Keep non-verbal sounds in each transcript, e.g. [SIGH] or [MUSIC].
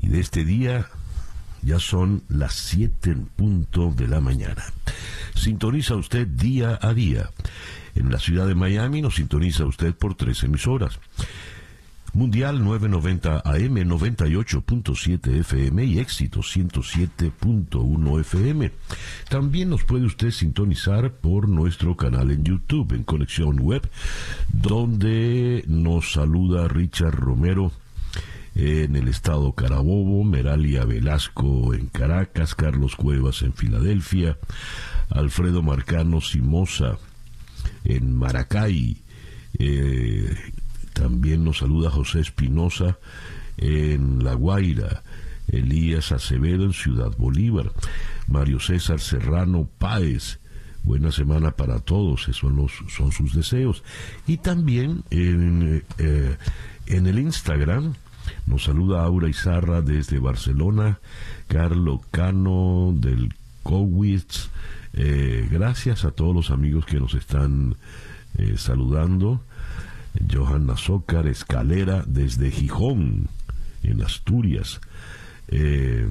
y de este día ya son las 7 en punto de la mañana. Sintoniza usted día a día. En la ciudad de Miami nos sintoniza usted por tres emisoras. Mundial 990 AM 98.7 FM y éxito 107.1 FM. También nos puede usted sintonizar por nuestro canal en YouTube en Conexión Web, donde nos saluda Richard Romero en el estado Carabobo, Meralia Velasco en Caracas, Carlos Cuevas en Filadelfia, Alfredo Marcano Simosa en Maracay, eh, también nos saluda José Espinosa en La Guaira, Elías Acevedo en Ciudad Bolívar, Mario César Serrano Páez. Buena semana para todos, esos son, sus deseos. Y también en, eh, en el Instagram nos saluda Aura Izarra desde Barcelona, Carlo Cano del Cowitz. Eh, gracias a todos los amigos que nos están eh, saludando. Johanna Zócar Escalera desde Gijón, en Asturias. Eh,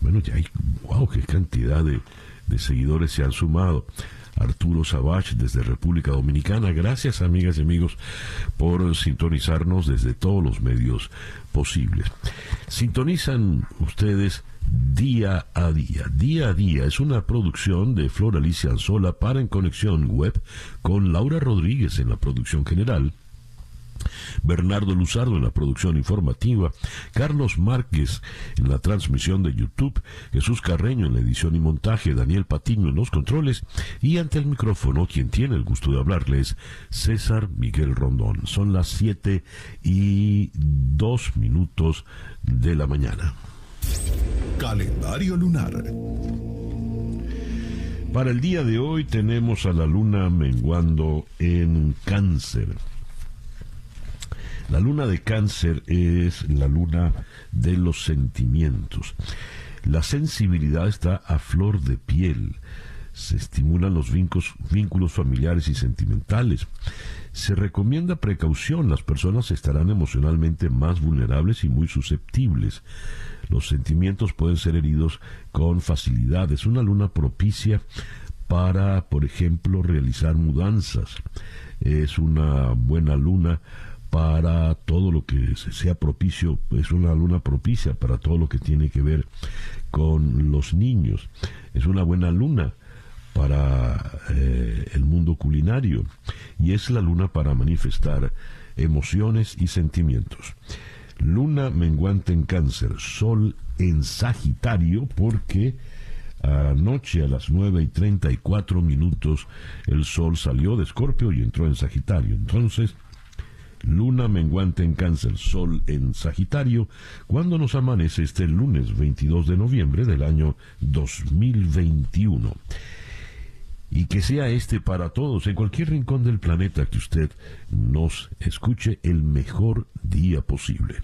bueno, ya hay, wow, qué cantidad de, de seguidores se han sumado. Arturo Sabach desde República Dominicana. Gracias amigas y amigos por sintonizarnos desde todos los medios posibles. Sintonizan ustedes día a día. Día a día es una producción de Flor Alicia Anzola para En Conexión Web con Laura Rodríguez en la producción general. Bernardo Luzardo en la producción informativa, Carlos Márquez en la transmisión de YouTube, Jesús Carreño en la edición y montaje, Daniel Patiño en los controles y ante el micrófono quien tiene el gusto de hablarles, César Miguel Rondón. Son las 7 y 2 minutos de la mañana. Calendario lunar. Para el día de hoy tenemos a la luna menguando en cáncer. La luna de cáncer es la luna de los sentimientos. La sensibilidad está a flor de piel. Se estimulan los vínculos, familiares y sentimentales. Se recomienda precaución. Las personas estarán emocionalmente más vulnerables y muy susceptibles. Los sentimientos pueden ser heridos con facilidad. Es una luna propicia para, por ejemplo, realizar mudanzas. Es una buena luna para todo lo que sea propicio, es una luna propicia para todo lo que tiene que ver con los niños. Es una buena luna para eh, el mundo culinario y es la luna para manifestar emociones y sentimientos. Luna menguante en cáncer, sol en Sagitario, porque anoche a las 9 y 34 minutos el sol salió de Escorpio y entró en Sagitario. Entonces, luna menguante en cáncer, sol en Sagitario, cuando nos amanece este lunes 22 de noviembre del año 2021. Y que sea este para todos, en cualquier rincón del planeta que usted nos escuche el mejor día posible.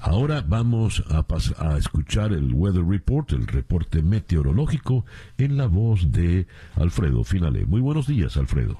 Ahora vamos a, a, escuchar el Weather Report, el reporte meteorológico, en la voz de Alfredo Finale. Muy buenos días, Alfredo.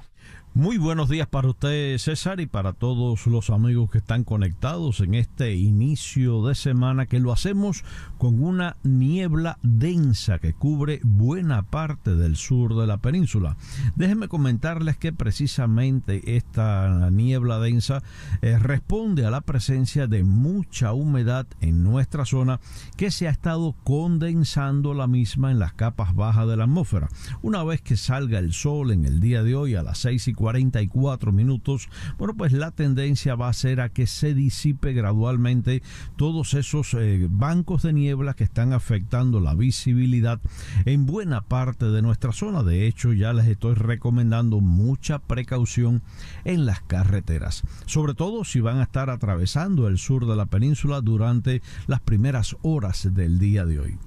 Muy buenos días para usted, César, y para todos los amigos que están conectados en este inicio de semana, que lo hacemos con una niebla densa que cubre buena parte del sur de la península. Déjenme comentarles que precisamente esta niebla densa eh, responde a la presencia de mucha humedad en nuestra zona que se ha estado condensando la misma en las capas bajas de la atmósfera. Una vez que salga el sol en el día de hoy a las 6 y 44 minutos, bueno, pues la tendencia va a ser a que se disipe gradualmente todos esos eh, bancos de niebla que están afectando la visibilidad en buena parte de nuestra zona. De hecho, ya les estoy recomendando mucha precaución en las carreteras, sobre todo si van a estar atravesando el sur de la península durante las primeras horas del día de hoy.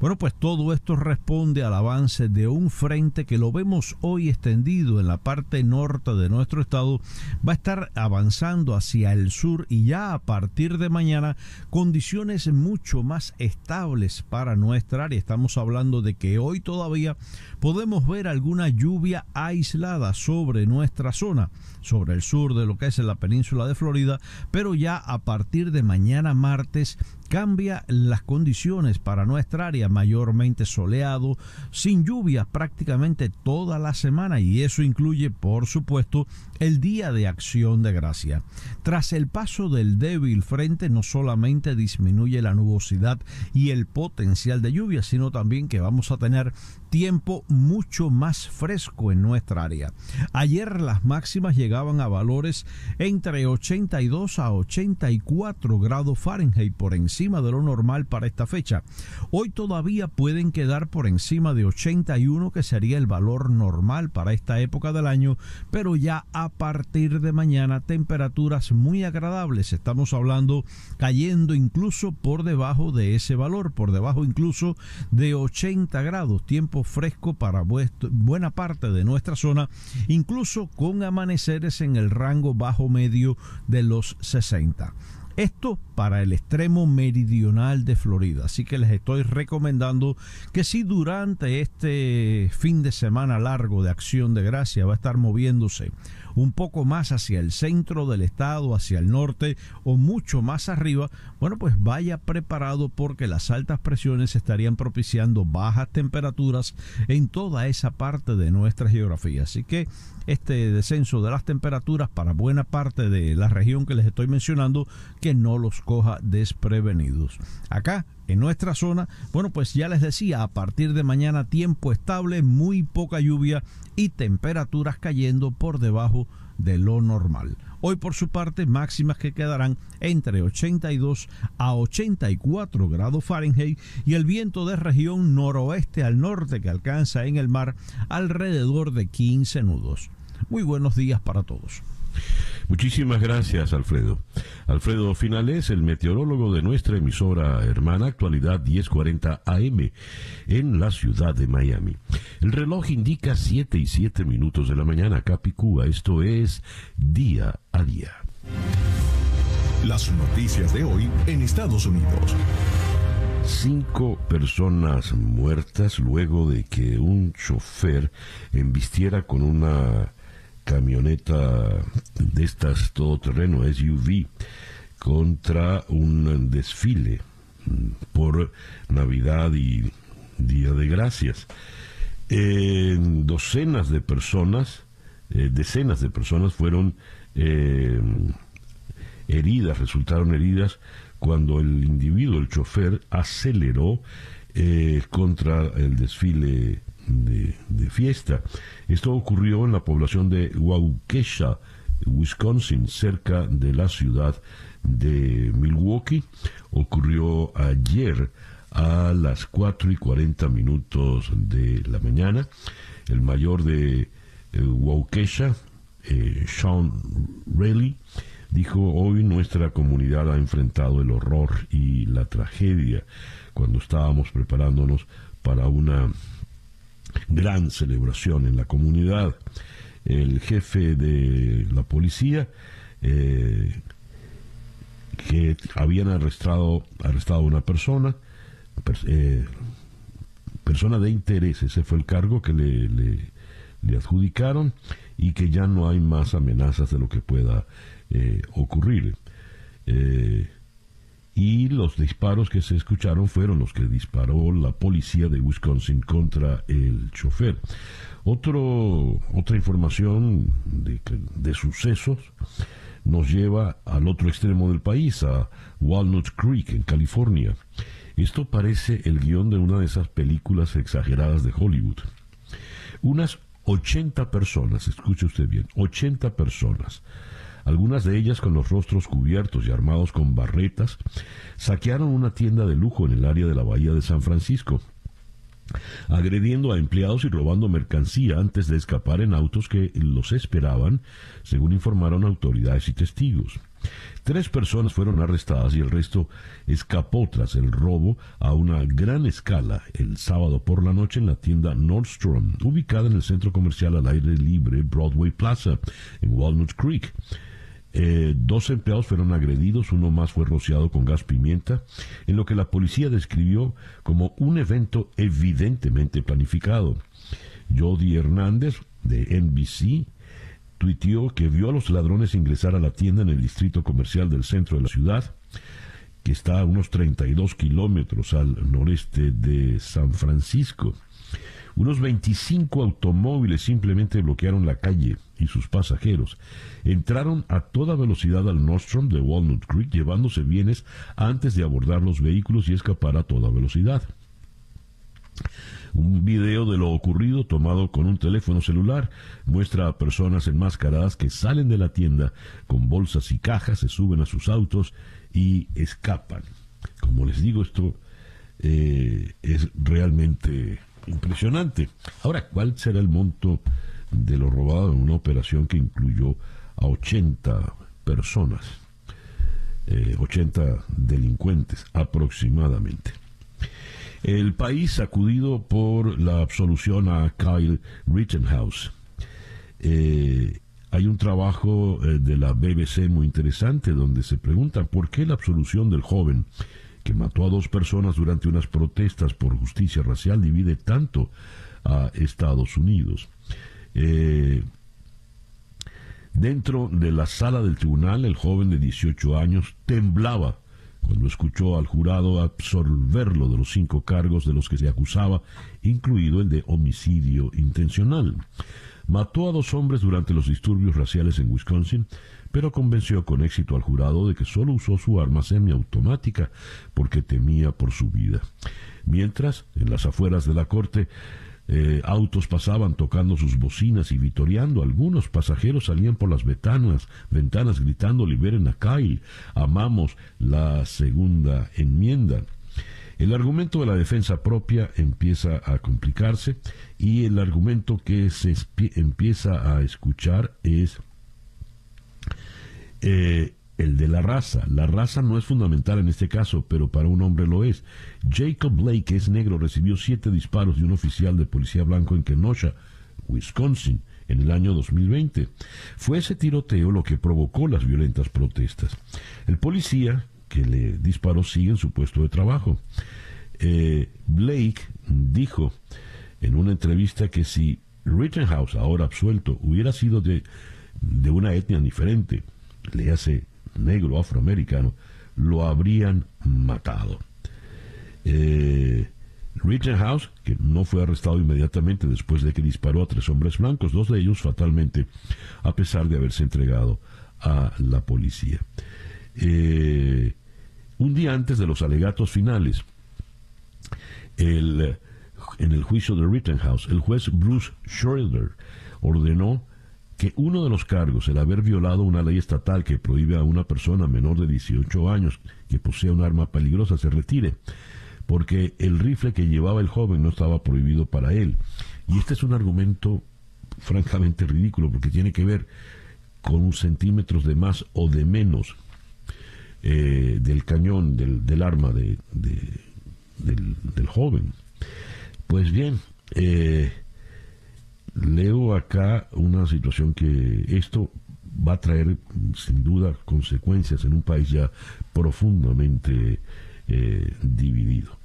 Bueno, pues todo esto responde al avance de un frente que lo vemos hoy extendido en la parte norte de nuestro estado, va a estar avanzando hacia el sur y ya a partir de mañana condiciones mucho más estables para nuestra área. Estamos hablando de que hoy todavía podemos ver alguna lluvia aislada sobre nuestra zona, sobre el sur de lo que es la península de Florida, pero ya a partir de mañana martes cambia las condiciones para nuestra área, mayormente soleado, sin lluvia prácticamente toda la semana y eso incluye, por supuesto, el Día de Acción de Gracia. Tras el paso del débil frente, no solamente disminuye la nubosidad y el potencial de lluvia, sino también que vamos a tener tiempo mucho más fresco en nuestra área. Ayer las máximas llegaban a valores entre 82 a 84 grados Fahrenheit por encima de lo normal para esta fecha. Hoy todavía pueden quedar por encima de 81 que sería el valor normal para esta época del año, pero ya a partir de mañana temperaturas muy agradables. Estamos hablando cayendo incluso por debajo de ese valor, por debajo incluso de 80 grados, tiempo fresco para buena parte de nuestra zona, incluso con amaneceres en el rango bajo medio de los 60. Esto para el extremo meridional de Florida. Así que les estoy recomendando que si durante este fin de semana largo de acción de gracia va a estar moviéndose un poco más hacia el centro del estado, hacia el norte o mucho más arriba, bueno, pues vaya preparado porque las altas presiones estarían propiciando bajas temperaturas en toda esa parte de nuestra geografía. Así que este descenso de las temperaturas para buena parte de la región que les estoy mencionando, que no los coja desprevenidos. Acá en nuestra zona, bueno, pues ya les decía, a partir de mañana tiempo estable, muy poca lluvia y temperaturas cayendo por debajo de lo normal. Hoy por su parte máximas que quedarán entre 82 a 84 grados Fahrenheit y el viento de región noroeste al norte que alcanza en el mar alrededor de 15 nudos. Muy buenos días para todos. Muchísimas gracias, Alfredo. Alfredo Finales, el meteorólogo de nuestra emisora hermana Actualidad 1040 AM en la ciudad de Miami. El reloj indica 7 y 7 minutos de la mañana, Capicúa. Esto es día a día. Las noticias de hoy en Estados Unidos. Cinco personas muertas luego de que un chofer embistiera con una camioneta de estas todoterreno SUV contra un desfile por Navidad y Día de Gracias. docenas de personas, eh, decenas de personas fueron eh, heridas, resultaron heridas cuando el individuo, el chofer, aceleró eh, contra el desfile de, fiesta. Esto ocurrió en la población de Waukesha, Wisconsin, cerca de la ciudad de Milwaukee. Ocurrió ayer a las 4 y 40 minutos de la mañana. El mayor de eh, Waukesha, eh, Sean Rayleigh, dijo, hoy nuestra comunidad ha enfrentado el horror y la tragedia cuando estábamos preparándonos para una gran celebración en la comunidad. El jefe de la policía, eh, que habían arrestado, arrestado a una persona, eh, persona de interés, ese fue el cargo que le, adjudicaron y que ya no hay más amenazas de lo que pueda eh, ocurrir y los disparos que se escucharon fueron los que disparó la policía de Wisconsin contra el chofer. Otro, otra información de, de sucesos nos lleva al otro extremo del país, a Walnut Creek, en California. Esto parece el guion de una de esas películas exageradas de Hollywood. Unas 80 personas, escuche usted bien, 80 personas, algunas de ellas con los rostros cubiertos y armados con barretas, saquearon una tienda de lujo en el área de la bahía de San Francisco, agrediendo a empleados y robando mercancía antes de escapar en autos que los esperaban, según informaron autoridades y testigos. Tres personas fueron arrestadas y el resto escapó tras el robo a una gran escala el sábado por la noche en la tienda Nordstrom, ubicada en el centro comercial al aire libre Broadway Plaza, en Walnut Creek. Eh, dos empleados fueron agredidos, uno más fue rociado con gas pimienta, en lo que la policía describió como un evento evidentemente planificado. Jody Hernández, de NBC, tuiteó que vio a los ladrones ingresar a la tienda en el distrito comercial del centro de la ciudad, que está a unos 32 kilómetros al noreste de San Francisco. Unos 25 automóviles simplemente bloquearon la calle y sus pasajeros. Entraron a toda velocidad al Nordstrom de Walnut Creek llevándose bienes antes de abordar los vehículos y escapar a toda velocidad. Un video de lo ocurrido tomado con un teléfono celular muestra a personas enmascaradas que salen de la tienda con bolsas y cajas, se suben a sus autos y escapan. Como les digo, esto eh, es realmente impresionante. Ahora, ¿cuál será el monto de lo robado en una operación que incluyó a 80 personas? 80 eh, delincuentes aproximadamente. El país sacudido por la absolución a Kyle Rittenhouse. Eh, hay un trabajo eh, de la BBC muy interesante donde se pregunta por qué la absolución del joven que mató a dos personas durante unas protestas por justicia racial divide tanto a Estados Unidos. Eh, dentro de la sala del tribunal, el joven de 18 años temblaba cuando escuchó al jurado absolverlo de los cinco cargos de los que se acusaba, incluido el de homicidio intencional. Mató a dos hombres durante los disturbios raciales en Wisconsin, pero convenció con éxito al jurado de que solo usó su arma semiautomática porque temía por su vida. Mientras, en las afueras de la corte, eh, autos pasaban tocando sus bocinas y vitoreando. Algunos pasajeros salían por las ventanas, ventanas gritando liberen a Kyle, amamos la segunda enmienda. El argumento de la defensa propia empieza a complicarse y el argumento que se empieza a escuchar es eh, el de la raza. La raza no es fundamental en este caso, pero para un hombre lo es. Jacob Blake, que es negro, recibió siete disparos de un oficial de policía blanco en Kenosha, Wisconsin, en el año 2020. Fue ese tiroteo lo que provocó las violentas protestas. El policía que le disparó sigue en su puesto de trabajo. Eh, Blake dijo en una entrevista que si Rittenhouse, ahora absuelto, hubiera sido de, de una etnia diferente, le hace negro afroamericano, lo habrían matado. Eh, Rittenhouse, que no fue arrestado inmediatamente después de que disparó a tres hombres blancos, dos de ellos fatalmente, a pesar de haberse entregado a la policía. Eh, un día antes de los alegatos finales, en el juicio de Rittenhouse, el juez Bruce Schroeder ordenó que uno de los cargos, el haber violado una ley estatal que prohíbe a una persona menor de 18 años que posea un arma peligrosa, se retire, porque el rifle que llevaba el joven no estaba prohibido para él. Y este es un argumento francamente ridículo, porque tiene que ver con centímetros de más o de menos eh, del cañón, del, arma de, del, joven. Pues bien, eh, leo acá una situación que esto va a traer sin duda consecuencias en un país ya profundamente eh, dividido.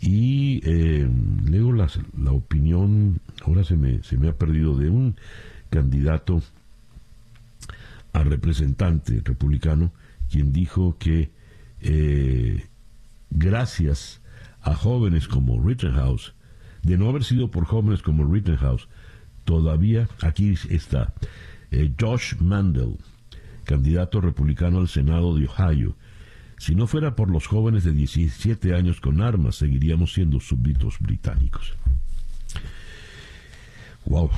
Y eh, leo la, la, opinión, ahora se me, se me ha perdido, de un candidato a representante republicano, quien dijo que eh, gracias a jóvenes como Rittenhouse, de no haber sido por jóvenes como Rittenhouse, todavía aquí está eh, Josh Mandel, candidato republicano al Senado de Ohio. Si no fuera por los jóvenes de 17 años con armas, seguiríamos siendo súbditos británicos. Wow.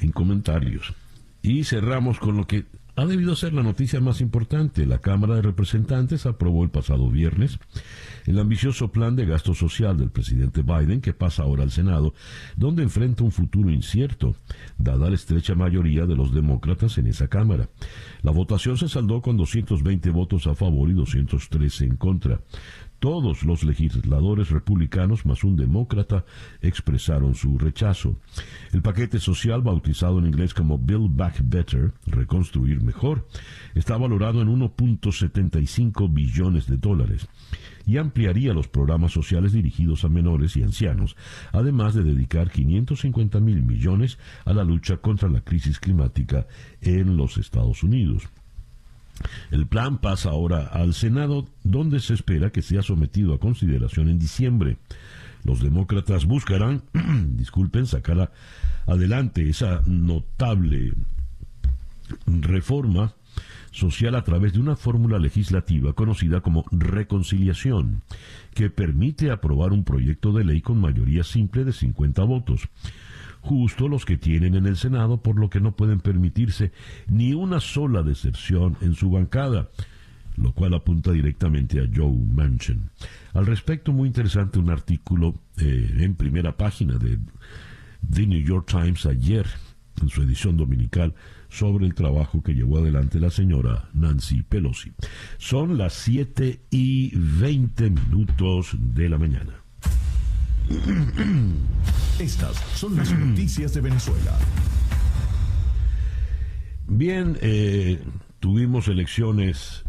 sin comentarios. Y cerramos con lo que ha debido ser la noticia más importante. La Cámara de Representantes aprobó el pasado viernes el ambicioso plan de gasto social del presidente Biden que pasa ahora al Senado, donde enfrenta un futuro incierto, dada la estrecha mayoría de los demócratas en esa Cámara. La votación se saldó con 220 votos a favor y 213 en contra. Todos los legisladores republicanos más un demócrata expresaron su rechazo. El paquete social, bautizado en inglés como Build Back Better, reconstruir mejor, está valorado en 1.75 billones de dólares y ampliaría los programas sociales dirigidos a menores y ancianos, además de dedicar 550 mil millones a la lucha contra la crisis climática en los Estados Unidos. El plan pasa ahora al Senado, donde se espera que sea sometido a consideración en diciembre. Los demócratas buscarán, [CLEARS THROAT] disculpen, sacar adelante esa notable reforma social a través de una fórmula legislativa conocida como reconciliación, que permite aprobar un proyecto de ley con mayoría simple de 50 votos justo los que tienen en el Senado, por lo que no pueden permitirse ni una sola deserción en su bancada, lo cual apunta directamente a Joe Manchin. Al respecto, muy interesante un artículo eh, en primera página de The New York Times ayer, en su edición dominical, sobre el trabajo que llevó adelante la señora Nancy Pelosi. Son las 7 y 20 minutos de la mañana. [CLEARS THROAT] Estas son las [CLEARS THROAT] noticias de Venezuela. Bien, eh, tuvimos elecciones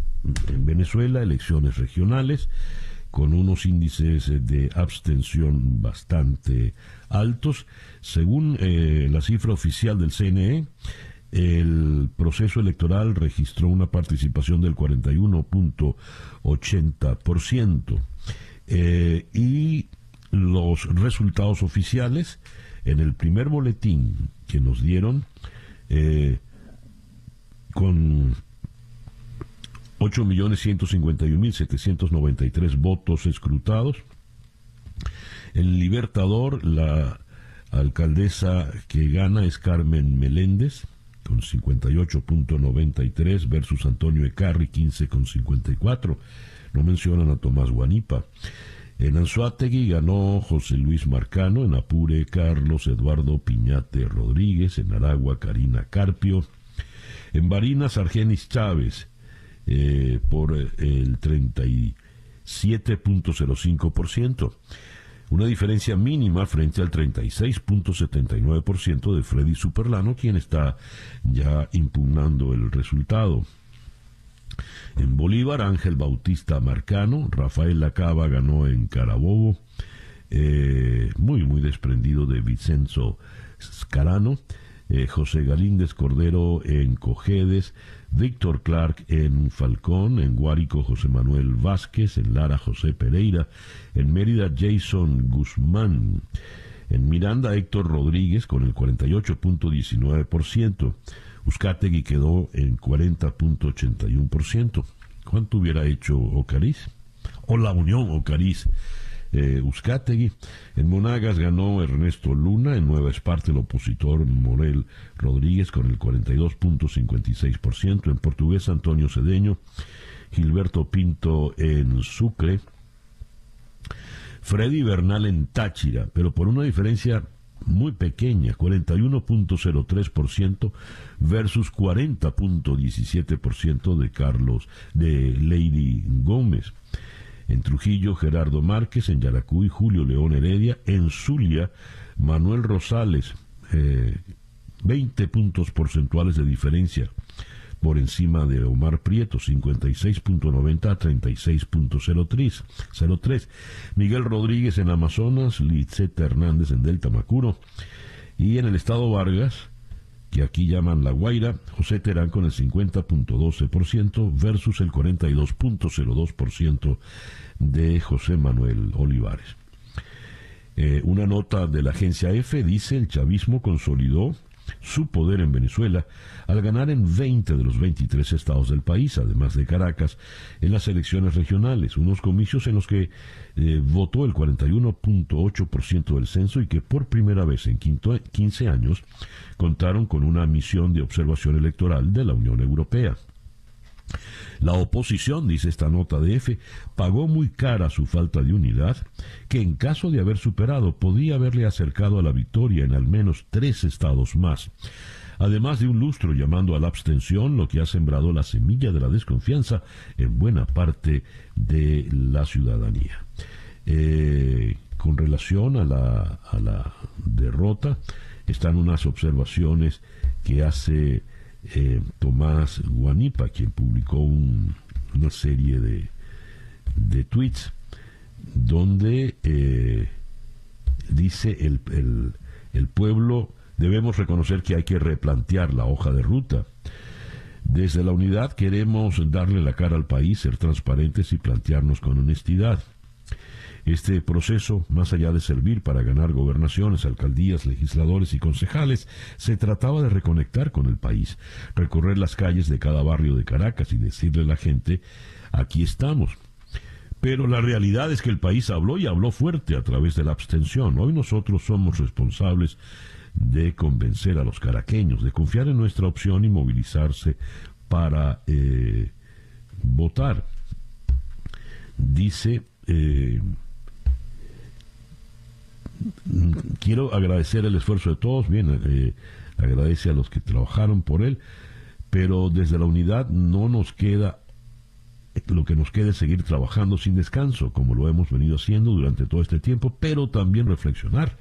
en Venezuela, elecciones regionales, con unos índices de abstención bastante altos. Según eh, la cifra oficial del CNE, el proceso electoral registró una participación del 41.80%. Eh, y los resultados oficiales en el primer boletín que nos dieron eh, con 8.151.793 votos escrutados. El Libertador, la alcaldesa que gana es Carmen Meléndez, con 58.93 versus Antonio Ecarri, 15.54. No mencionan a Tomás Guanipa. En Anzuategui ganó José Luis Marcano, en Apure Carlos Eduardo Piñate Rodríguez, en Aragua Karina Carpio, en Barinas Argenis Chávez eh, por eh, el 37.05%, una diferencia mínima frente al 36.79% de Freddy Superlano, quien está ya impugnando el resultado. En Bolívar, Ángel Bautista Marcano, Rafael Lacaba ganó en Carabobo, eh, muy, muy desprendido de Vicenzo Scarano, eh, José Galíndez Cordero en Cojedes, Víctor Clark en Falcón, en Guárico José Manuel Vázquez, en Lara José Pereira, en Mérida Jason Guzmán, en Miranda Héctor Rodríguez con el 48.19%, Uzcategui quedó en 40.81%. ¿Cuánto hubiera hecho Ocariz? O la Unión Ocariz. Eh, En Monagas ganó Ernesto Luna, en Nueva Esparta el opositor Morel Rodríguez con el 42.56%, en Portugués Antonio Cedeño, Gilberto Pinto en Sucre, Freddy Bernal en Táchira, pero por una diferencia muy pequeña, 41.03% versus 40.17% de Carlos, de Lady Gómez. En Trujillo, Gerardo Márquez, en Yaracuy, Julio León Heredia, en Zulia, Manuel Rosales, 20 eh, puntos porcentuales de diferencia por encima de Omar Prieto, 56.90 a 36.03. Miguel Rodríguez en Amazonas, Litzeta Hernández en Delta Macuro. Y en el estado Vargas, que aquí llaman La Guaira, José Terán con el 50.12% versus el 42.02% de José Manuel Olivares. Eh, una nota de la agencia F dice el chavismo consolidó su poder en Venezuela al ganar en 20 de los 23 estados del país, además de Caracas, en las elecciones regionales, unos comicios en los que eh, votó el 41.8% del censo y que por primera vez en 15 años contaron con una misión de observación electoral de la Unión Europea. La oposición, dice esta nota de F, pagó muy cara su falta de unidad, que en caso de haber superado podía haberle acercado a la victoria en al menos tres estados más. Además de un lustro llamando a la abstención, lo que ha sembrado la semilla de la desconfianza en buena parte de la ciudadanía. Eh, con relación a la, a la derrota, están unas observaciones que hace eh, Tomás Guanipa, quien publicó una serie de, de tweets donde eh, dice el, el pueblo debemos reconocer que hay que replantear la hoja de ruta. Desde la unidad queremos darle la cara al país, ser transparentes y plantearnos con honestidad. Este proceso, más allá de servir para ganar gobernaciones, alcaldías, legisladores y concejales, se trataba de reconectar con el país, recorrer las calles de cada barrio de Caracas y decirle a la gente, aquí estamos. Pero la realidad es que el país habló y habló fuerte a través de la abstención. Hoy nosotros somos responsables de convencer a los caraqueños, de confiar en nuestra opción y movilizarse para eh, votar. Dice eh, quiero agradecer el esfuerzo de todos, bien, eh, agradece a los que trabajaron por él, pero desde la unidad no nos queda lo que nos queda es seguir trabajando sin descanso, como lo hemos venido haciendo durante todo este tiempo, pero también reflexionar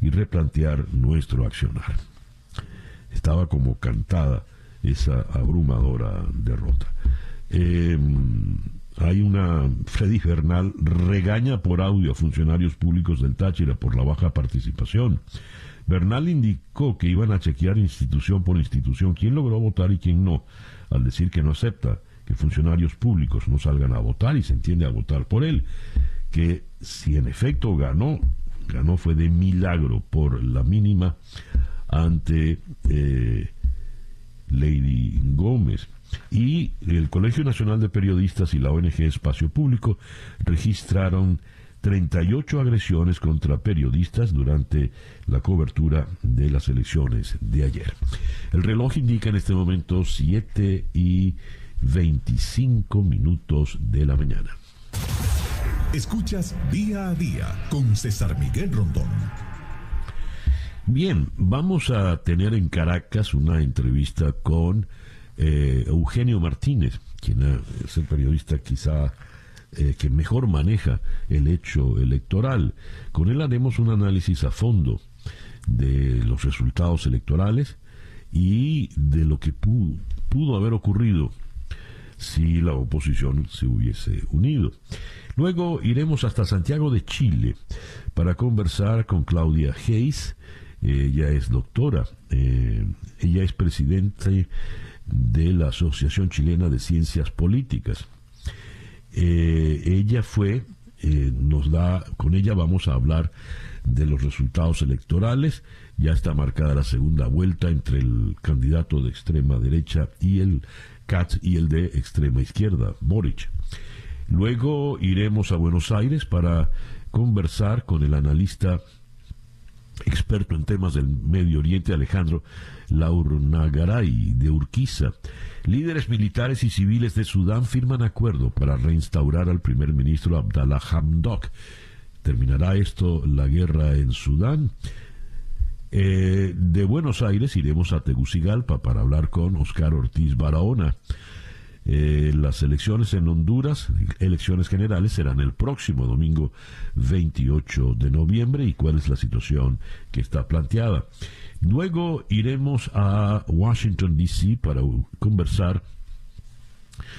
y replantear nuestro accionar. Estaba como cantada esa abrumadora derrota. Eh, hay una, Freddy Bernal regaña por audio a funcionarios públicos del Táchira por la baja participación. Bernal indicó que iban a chequear institución por institución quién logró votar y quién no, al decir que no acepta que funcionarios públicos no salgan a votar y se entiende a votar por él, que si en efecto ganó, ganó fue de milagro por la mínima ante eh, Lady Gómez. Y el Colegio Nacional de Periodistas y la ONG Espacio Público registraron 38 agresiones contra periodistas durante la cobertura de las elecciones de ayer. El reloj indica en este momento 7 y 25 minutos de la mañana. Escuchas día a día con César Miguel Rondón. Bien, vamos a tener en Caracas una entrevista con eh, Eugenio Martínez, quien es el periodista quizá eh, que mejor maneja el hecho electoral. Con él haremos un análisis a fondo de los resultados electorales y de lo que pudo, haber ocurrido si la oposición se hubiese unido. Luego iremos hasta Santiago de Chile para conversar con Claudia Hayes. Ella es doctora, eh, ella es presidente de la Asociación Chilena de Ciencias Políticas. Eh, ella fue, eh, nos da, con ella vamos a hablar de los resultados electorales. Ya está marcada la segunda vuelta entre el candidato de extrema derecha y el Katz y el de extrema izquierda, Boric. Luego iremos a Buenos Aires para conversar con el analista experto en temas del Medio Oriente, Alejandro Laurnagaray, de Urquiza. Líderes militares y civiles de Sudán firman acuerdo para reinstaurar al primer ministro Abdallah Hamdok. ¿Terminará esto la guerra en Sudán? Eh, de Buenos Aires iremos a Tegucigalpa para hablar con Oscar Ortiz Barahona. Eh, las elecciones en Honduras, elecciones generales, serán el próximo domingo 28 de noviembre y cuál es la situación que está planteada. Luego iremos a Washington, D.C. para conversar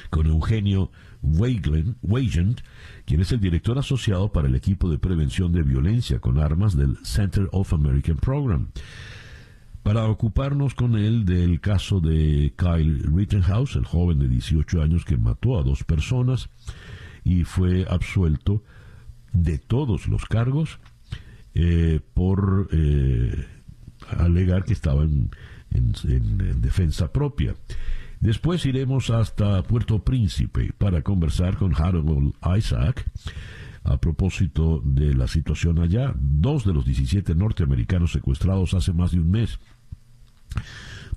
con Eugenio Weigand, quien es el director asociado para el equipo de prevención de violencia con armas del Center of American Program para ocuparnos con él del caso de Kyle Rittenhouse, el joven de 18 años que mató a dos personas y fue absuelto de todos los cargos eh, por eh, alegar que estaba en, defensa propia. Después iremos hasta Puerto Príncipe para conversar con Harold Isaac a propósito de la situación allá. Dos de los 17 norteamericanos secuestrados hace más de un mes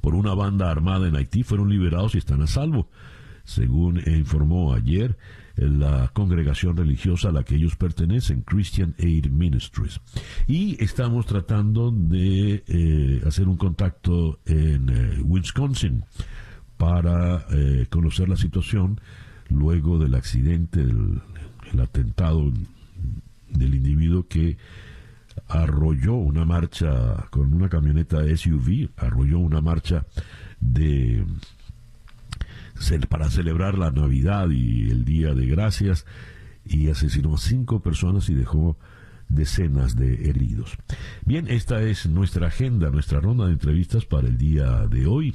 por una banda armada en Haití fueron liberados y están a salvo, según informó ayer la congregación religiosa a la que ellos pertenecen, Christian Aid Ministries. Y estamos tratando de eh, hacer un contacto en eh, Wisconsin para eh, conocer la situación luego del accidente, del el atentado del individuo que arrolló una marcha con una camioneta SUV, arrolló una marcha de para celebrar la Navidad y el Día de Gracias y asesinó a cinco personas y dejó decenas de heridos. Bien, esta es nuestra agenda, nuestra ronda de entrevistas para el día de hoy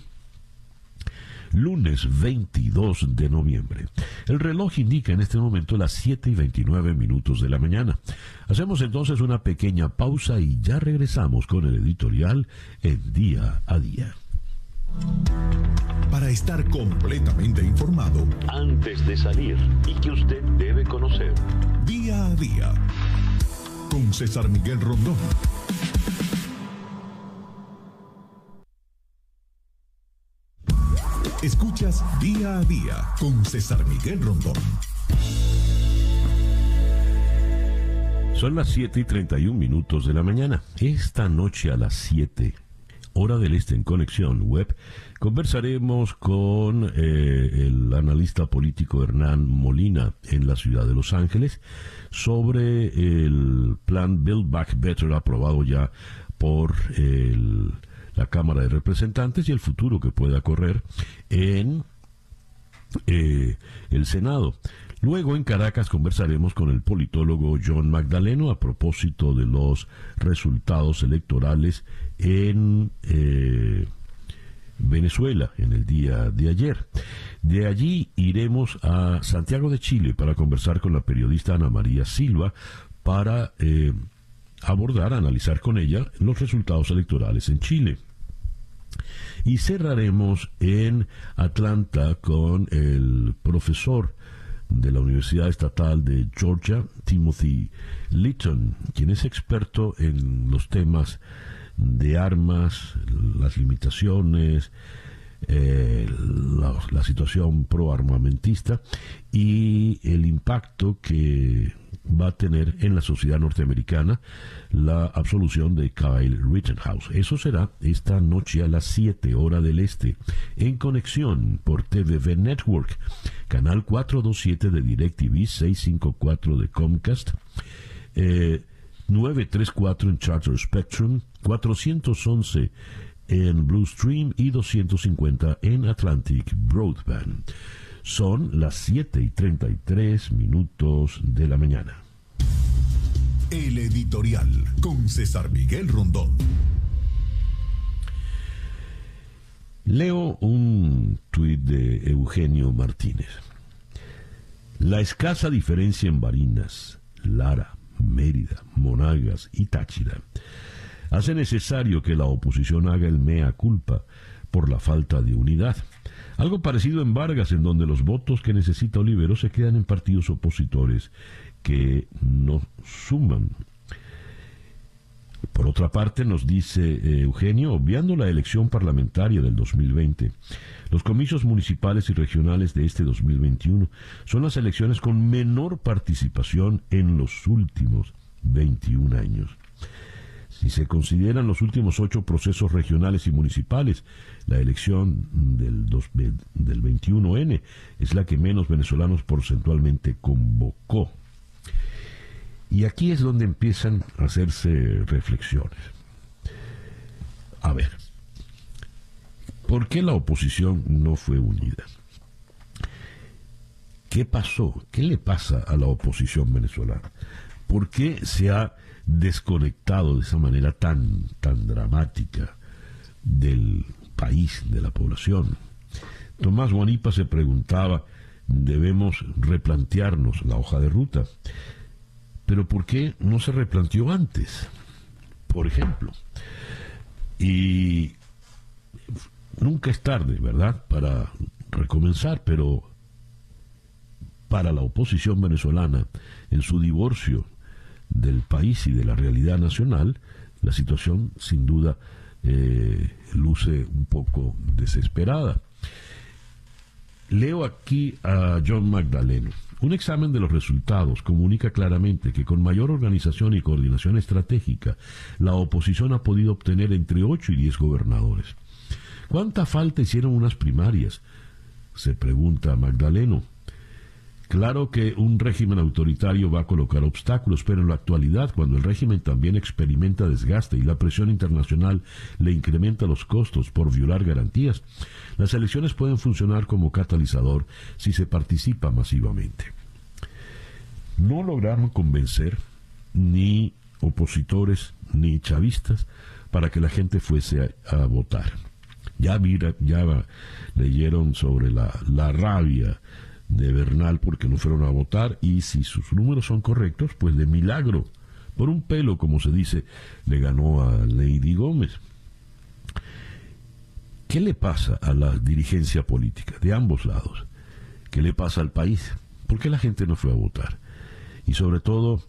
lunes 22 de noviembre. El reloj indica en este momento las 7 y 29 minutos de la mañana. Hacemos entonces una pequeña pausa y ya regresamos con el editorial en día a día. Para estar completamente informado, antes de salir y que usted debe conocer. Día a día. Con César Miguel Rondón. Escuchas día a día con César Miguel Rondón. Son las 7 y 31 minutos de la mañana. Esta noche a las 7, hora del este en conexión web, conversaremos con eh, el analista político Hernán Molina en la ciudad de Los Ángeles sobre el plan Build Back Better aprobado ya por el la Cámara de Representantes y el futuro que pueda correr en eh, el Senado. Luego en Caracas conversaremos con el politólogo John Magdaleno a propósito de los resultados electorales en eh, Venezuela en el día de ayer. De allí iremos a Santiago de Chile para conversar con la periodista Ana María Silva para eh, abordar, analizar con ella los resultados electorales en Chile. Y cerraremos en Atlanta con el profesor de la Universidad Estatal de Georgia, Timothy Litton, quien es experto en los temas de armas, las limitaciones, eh, la, la, situación pro-armamentista y el impacto que va a tener en la sociedad norteamericana la absolución de Kyle Rittenhouse. Eso será esta noche a las 7 hora del este, en conexión por TVV Network, canal 427 de DirecTV, 654 de Comcast, 934 eh, en Charter Spectrum, 411 en Blue Stream y 250 en Atlantic Broadband. Son las 7 y 33 minutos de la mañana. El editorial con César Miguel Rondón. Leo un tuit de Eugenio Martínez. La escasa diferencia en Barinas, Lara, Mérida, Monagas y Táchira hace necesario que la oposición haga el mea culpa por la falta de unidad. Algo parecido en Vargas, en donde los votos que necesita Olivero se quedan en partidos opositores que no suman. Por otra parte, nos dice eh, Eugenio, obviando la elección parlamentaria del 2020, los comicios municipales y regionales de este 2021 son las elecciones con menor participación en los últimos 21 años. Si se consideran los últimos ocho procesos regionales y municipales, la elección del, del 21N es la que menos venezolanos porcentualmente convocó. Y aquí es donde empiezan a hacerse reflexiones. A ver, ¿por qué la oposición no fue unida? ¿Qué pasó? ¿Qué le pasa a la oposición venezolana? ¿Por qué se ha desconectado de esa manera tan, tan dramática del país, de la población. Tomás Guanipa se preguntaba, debemos replantearnos la hoja de ruta. Pero ¿por qué no se replanteó antes? Por ejemplo, Y nunca es tarde, ¿verdad?, para recomenzar, pero para la oposición venezolana, en su divorcio del país y de la realidad nacional, la situación sin duda eh, luce un poco desesperada. Leo aquí a John Magdaleno. Un examen de los resultados comunica claramente que con mayor organización y coordinación estratégica, la oposición ha podido obtener entre 8 y 10 gobernadores. ¿Cuánta falta hicieron unas primarias? Se pregunta Magdaleno. Claro que un régimen autoritario va a colocar obstáculos, pero en la actualidad, cuando el régimen también experimenta desgaste y la presión internacional le incrementa los costos por violar garantías, las elecciones pueden funcionar como catalizador si se participa masivamente. No lograron convencer ni opositores ni chavistas para que la gente fuese a, votar. Ya, mira, ya leyeron sobre la, la rabia de Bernal porque no fueron a votar y si sus números son correctos, pues de milagro, por un pelo, como se dice, le ganó a Lady Gómez. ¿Qué le pasa a la dirigencia política de ambos lados? ¿Qué le pasa al país? ¿Por qué la gente no fue a votar? Y sobre todo,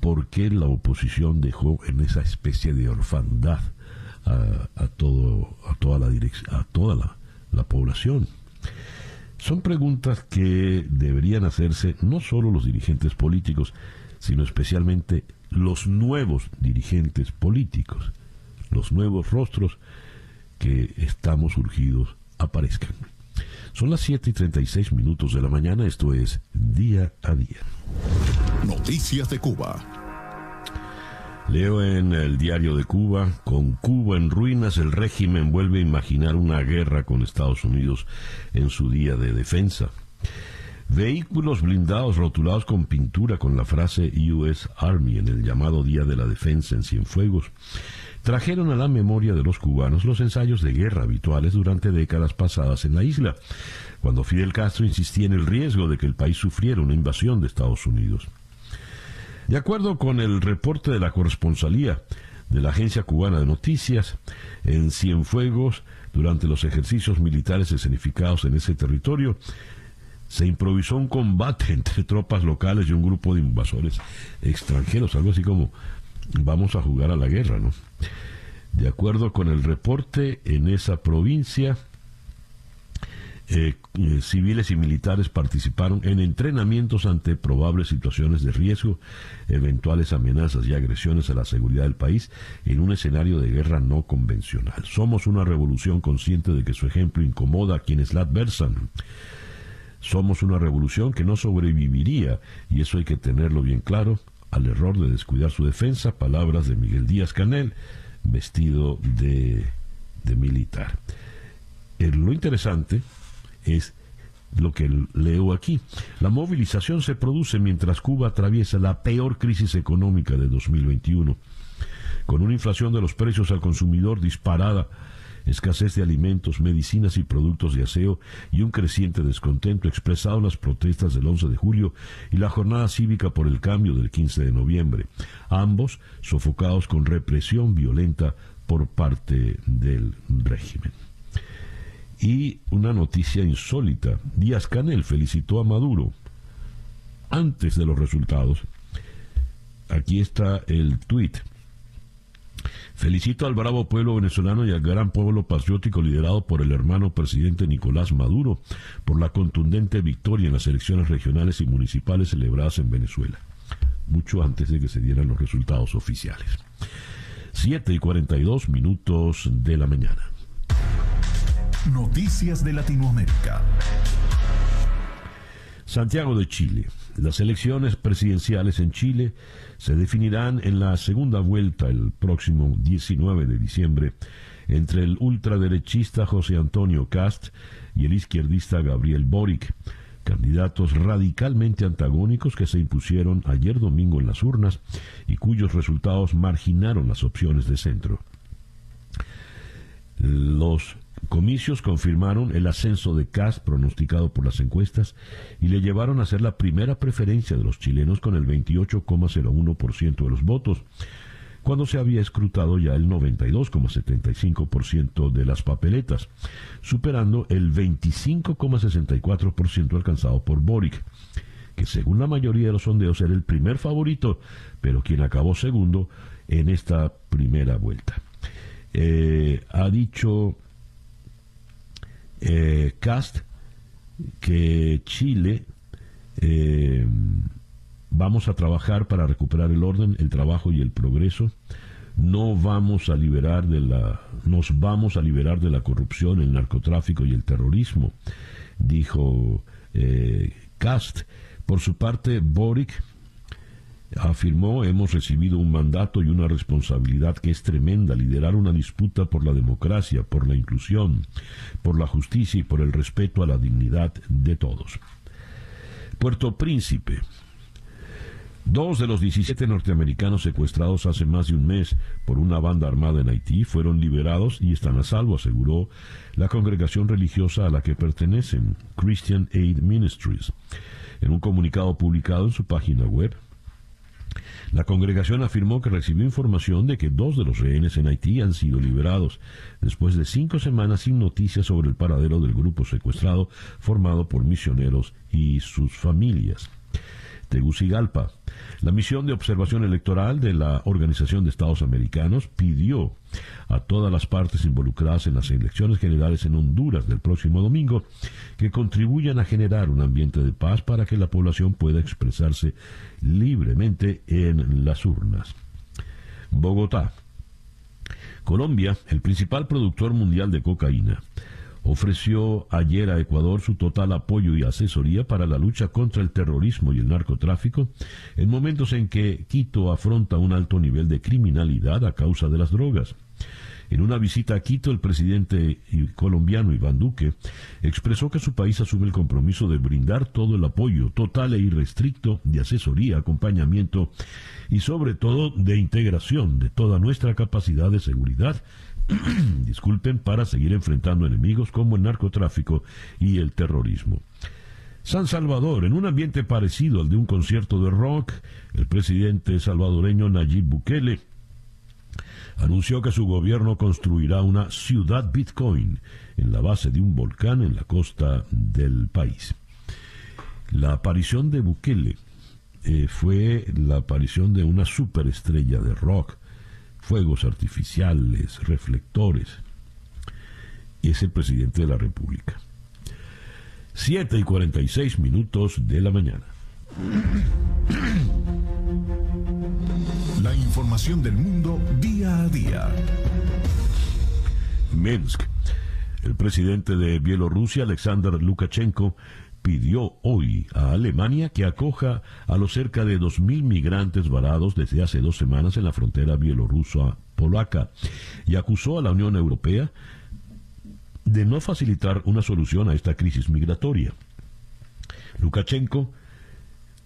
¿por qué la oposición dejó en esa especie de orfandad a, todo, a toda, la, a toda la población? Son preguntas que deberían hacerse no solo los dirigentes políticos, sino especialmente los nuevos dirigentes políticos, los nuevos rostros que estamos urgidos aparezcan. Son las 7 y 36 minutos de la mañana, esto es Día a Día. Noticias de Cuba. Leo en el diario de Cuba, con Cuba en ruinas, el régimen vuelve a imaginar una guerra con Estados Unidos en su día de defensa. Vehículos blindados rotulados con pintura con la frase US Army en el llamado Día de la Defensa en Cienfuegos trajeron a la memoria de los cubanos los ensayos de guerra habituales durante décadas pasadas en la isla, cuando Fidel Castro insistía en el riesgo de que el país sufriera una invasión de Estados Unidos. De acuerdo con el reporte de la corresponsalía de la Agencia Cubana de Noticias, en Cienfuegos, durante los ejercicios militares escenificados en ese territorio, se improvisó un combate [LAUGHS] entre tropas locales y un grupo de invasores extranjeros, algo así como vamos a jugar a la guerra, ¿no? De acuerdo con el reporte, en esa provincia eh, eh, civiles y militares participaron en entrenamientos ante probables situaciones de riesgo, eventuales amenazas y agresiones a la seguridad del país en un escenario de guerra no convencional. Somos una revolución consciente de que su ejemplo incomoda a quienes la adversan. Somos una revolución que no sobreviviría, y eso hay que tenerlo bien claro, al error de descuidar su defensa, palabras de Miguel Díaz Canel, vestido de, de militar. Eh, lo interesante es lo que leo aquí. La movilización se produce mientras Cuba atraviesa la peor crisis económica de 2021, con una inflación de los precios al consumidor disparada, escasez de alimentos, medicinas y productos de aseo y un creciente descontento expresado en las protestas del 11 de julio y la jornada cívica por el cambio del 15 de noviembre, ambos sofocados con represión violenta por parte del régimen. Y una noticia insólita. Díaz Canel felicitó a Maduro antes de los resultados. Aquí está el tuit. Felicito al bravo pueblo venezolano y al gran pueblo patriótico liderado por el hermano presidente Nicolás Maduro por la contundente victoria en las elecciones regionales y municipales celebradas en Venezuela, mucho antes de que se dieran los resultados oficiales. 7 y 42 minutos de la mañana. Noticias de Latinoamérica. Santiago de Chile. Las elecciones presidenciales en Chile se definirán en la segunda vuelta el próximo 19 de diciembre entre el ultraderechista José Antonio Cast y el izquierdista Gabriel Boric, candidatos radicalmente antagónicos que se impusieron ayer domingo en las urnas y cuyos resultados marginaron las opciones de centro. Los comicios confirmaron el ascenso de Cast pronosticado por las encuestas y le llevaron a ser la primera preferencia de los chilenos con el 28,01% de los votos. cuando se había escrutado ya el 92,75% de las papeletas, superando el 25,64% alcanzado por Boric, que según la mayoría de los sondeos era el primer favorito, pero quien acabó segundo en esta primera vuelta. Eh, ha dicho eh, Cast que Chile eh, vamos a trabajar para recuperar el orden, el trabajo y el progreso. No vamos a liberar de la, nos vamos a liberar de la corrupción, el narcotráfico y el terrorismo, dijo Cast. Por su parte, Boric afirmó, hemos recibido un mandato y una responsabilidad que es tremenda, liderar una disputa por la democracia, por la inclusión, por la justicia y por el respeto a la dignidad de todos. Puerto Príncipe. Dos de los 17 norteamericanos secuestrados hace más de un mes por una banda armada en Haití fueron liberados y están a salvo, aseguró la congregación religiosa a la que pertenecen, Christian Aid Ministries. En un comunicado publicado en su página web, la congregación afirmó que recibió información de que dos de los rehenes en Haití han sido liberados, después de cinco semanas sin noticias sobre el paradero del grupo secuestrado formado por misioneros y sus familias. Tegucigalpa. La misión de observación electoral de la Organización de Estados Americanos pidió a todas las partes involucradas en las elecciones generales en Honduras del próximo domingo que contribuyan a generar un ambiente de paz para que la población pueda expresarse libremente en las urnas. Bogotá. Colombia, el principal productor mundial de cocaína, ofreció ayer a Ecuador su total apoyo y asesoría para la lucha contra el terrorismo y el narcotráfico en momentos en que Quito afronta un alto nivel de criminalidad a causa de las drogas. En una visita a Quito, el presidente colombiano Iván Duque expresó que su país asume el compromiso de brindar todo el apoyo total e irrestricto de asesoría, acompañamiento y sobre todo de integración de toda nuestra capacidad de seguridad [CLEARS THROAT] disculpen, para seguir enfrentando enemigos como el narcotráfico y el terrorismo. San Salvador, en un ambiente parecido al de un concierto de rock, el presidente salvadoreño Nayib Bukele anunció que su gobierno construirá una ciudad Bitcoin en la base de un volcán en la costa del país. La aparición de Bukele eh, fue la aparición de una superestrella de rock fuegos artificiales, reflectores. Y es el presidente de la República. 7 y 46 minutos de la mañana. La información del mundo día a día. Minsk. El presidente de Bielorrusia, Alexander Lukashenko, pidió hoy a Alemania que acoja a los cerca de 2.000 migrantes varados desde hace dos semanas en la frontera bielorrusa-polaca y acusó a la Unión Europea de no facilitar una solución a esta crisis migratoria. Lukashenko,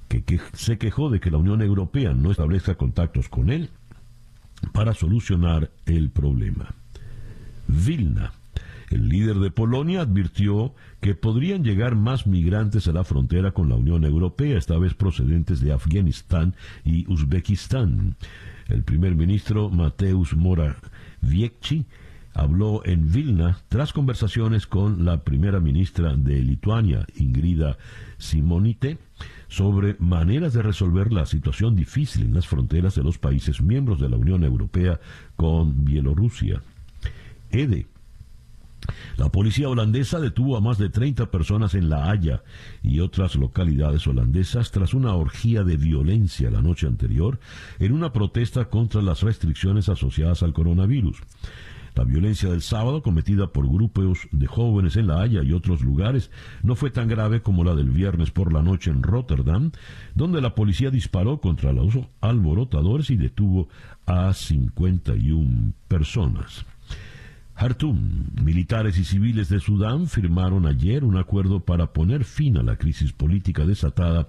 que, se quejó de que la Unión Europea no establezca contactos con él para solucionar el problema. Vilna, el líder de Polonia advirtió que podrían llegar más migrantes a la frontera con la Unión Europea, esta vez procedentes de Afganistán y Uzbekistán. El primer ministro Mateusz Morawiecki habló en Vilna tras conversaciones con la primera ministra de Lituania, Ingrida Simonite, sobre maneras de resolver la situación difícil en las fronteras de los países miembros de la Unión Europea con Bielorrusia. EDE la policía holandesa detuvo a más de 30 personas en La Haya y otras localidades holandesas tras una orgía de violencia la noche anterior en una protesta contra las restricciones asociadas al coronavirus. La violencia del sábado cometida por grupos de jóvenes en La Haya y otros lugares no fue tan grave como la del viernes por la noche en Rotterdam, donde la policía disparó contra los alborotadores y detuvo a 51 personas. Hartum, militares y civiles de Sudán firmaron ayer un acuerdo para poner fin a la crisis política desatada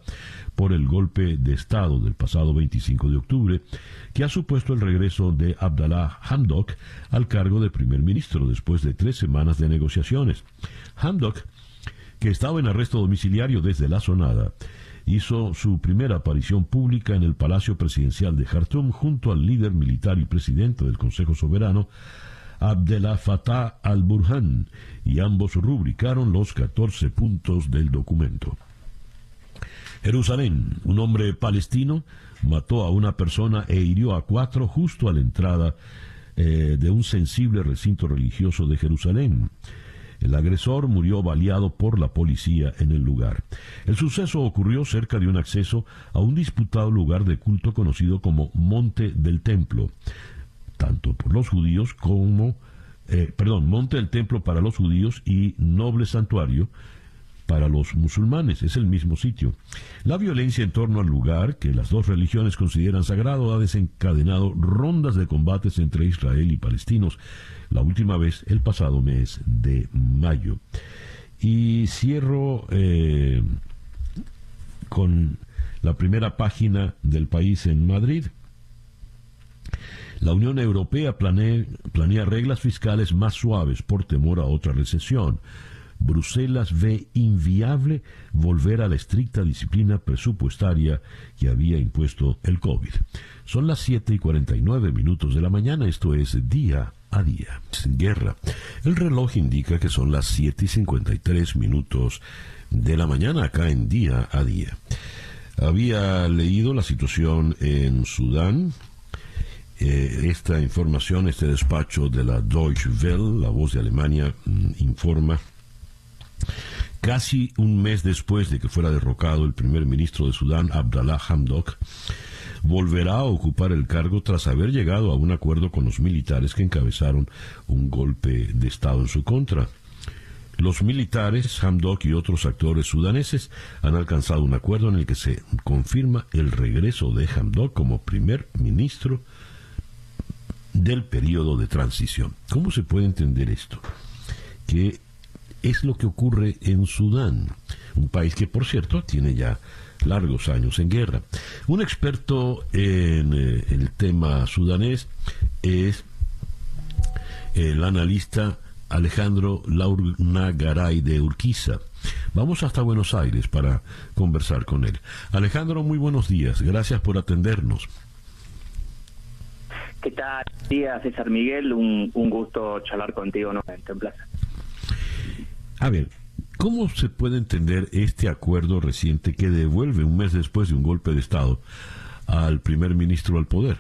por el golpe de Estado del pasado 25 de octubre, que ha supuesto el regreso de Abdallah Hamdok al cargo de primer ministro después de tres semanas de negociaciones. Hamdok, que estaba en arresto domiciliario desde la sonada, hizo su primera aparición pública en el Palacio Presidencial de Jartum junto al líder militar y presidente del Consejo Soberano, Abdel Fattah al-Burhan, y ambos rubricaron los 14 puntos del documento. Jerusalén, un hombre palestino mató a una persona e hirió a cuatro justo a la entrada eh, de un sensible recinto religioso de Jerusalén. El agresor murió baleado por la policía en el lugar. El suceso ocurrió cerca de un acceso a un disputado lugar de culto conocido como Monte del Templo, tanto por los judíos como, eh, perdón, Monte del Templo para los judíos y noble santuario para los musulmanes, es el mismo sitio. La violencia en torno al lugar, que las dos religiones consideran sagrado, ha desencadenado rondas de combates entre Israel y palestinos, la última vez el pasado mes de mayo. Y cierro eh, con la primera página del país en Madrid. La Unión Europea planea, planea reglas fiscales más suaves por temor a otra recesión. Bruselas ve inviable volver a la estricta disciplina presupuestaria que había impuesto el COVID. Son las 7 y 49 minutos de la mañana, esto es día a día, sin guerra. El reloj indica que son las 7 y 53 minutos de la mañana acá en día a día. Había leído la situación en Sudán, esta información, este despacho de la Deutsche Welle, la voz de Alemania, mm, informa Casi un mes después de que fuera derrocado el primer ministro de Sudán, Abdallah Hamdok, volverá a ocupar el cargo tras haber llegado a un acuerdo con los militares que encabezaron un golpe de Estado en su contra. Los militares, Hamdok y otros actores sudaneses han alcanzado un acuerdo en el que se confirma el regreso de Hamdok como primer ministro del periodo de transición. ¿Cómo se puede entender esto? Que es lo que ocurre en Sudán, un país que, por cierto, tiene ya largos años en guerra. Un experto en eh, el tema sudanés es el analista Alejandro Laurnagaray de Urquiza. Vamos hasta Buenos Aires para conversar con él. Alejandro, muy buenos días. Gracias por atendernos. ¿Qué tal? Días, César Miguel. Un, gusto charlar contigo nuevamente. Un placer. A ver, ¿cómo se puede entender este acuerdo reciente que devuelve un mes después de un golpe de Estado al primer ministro al poder?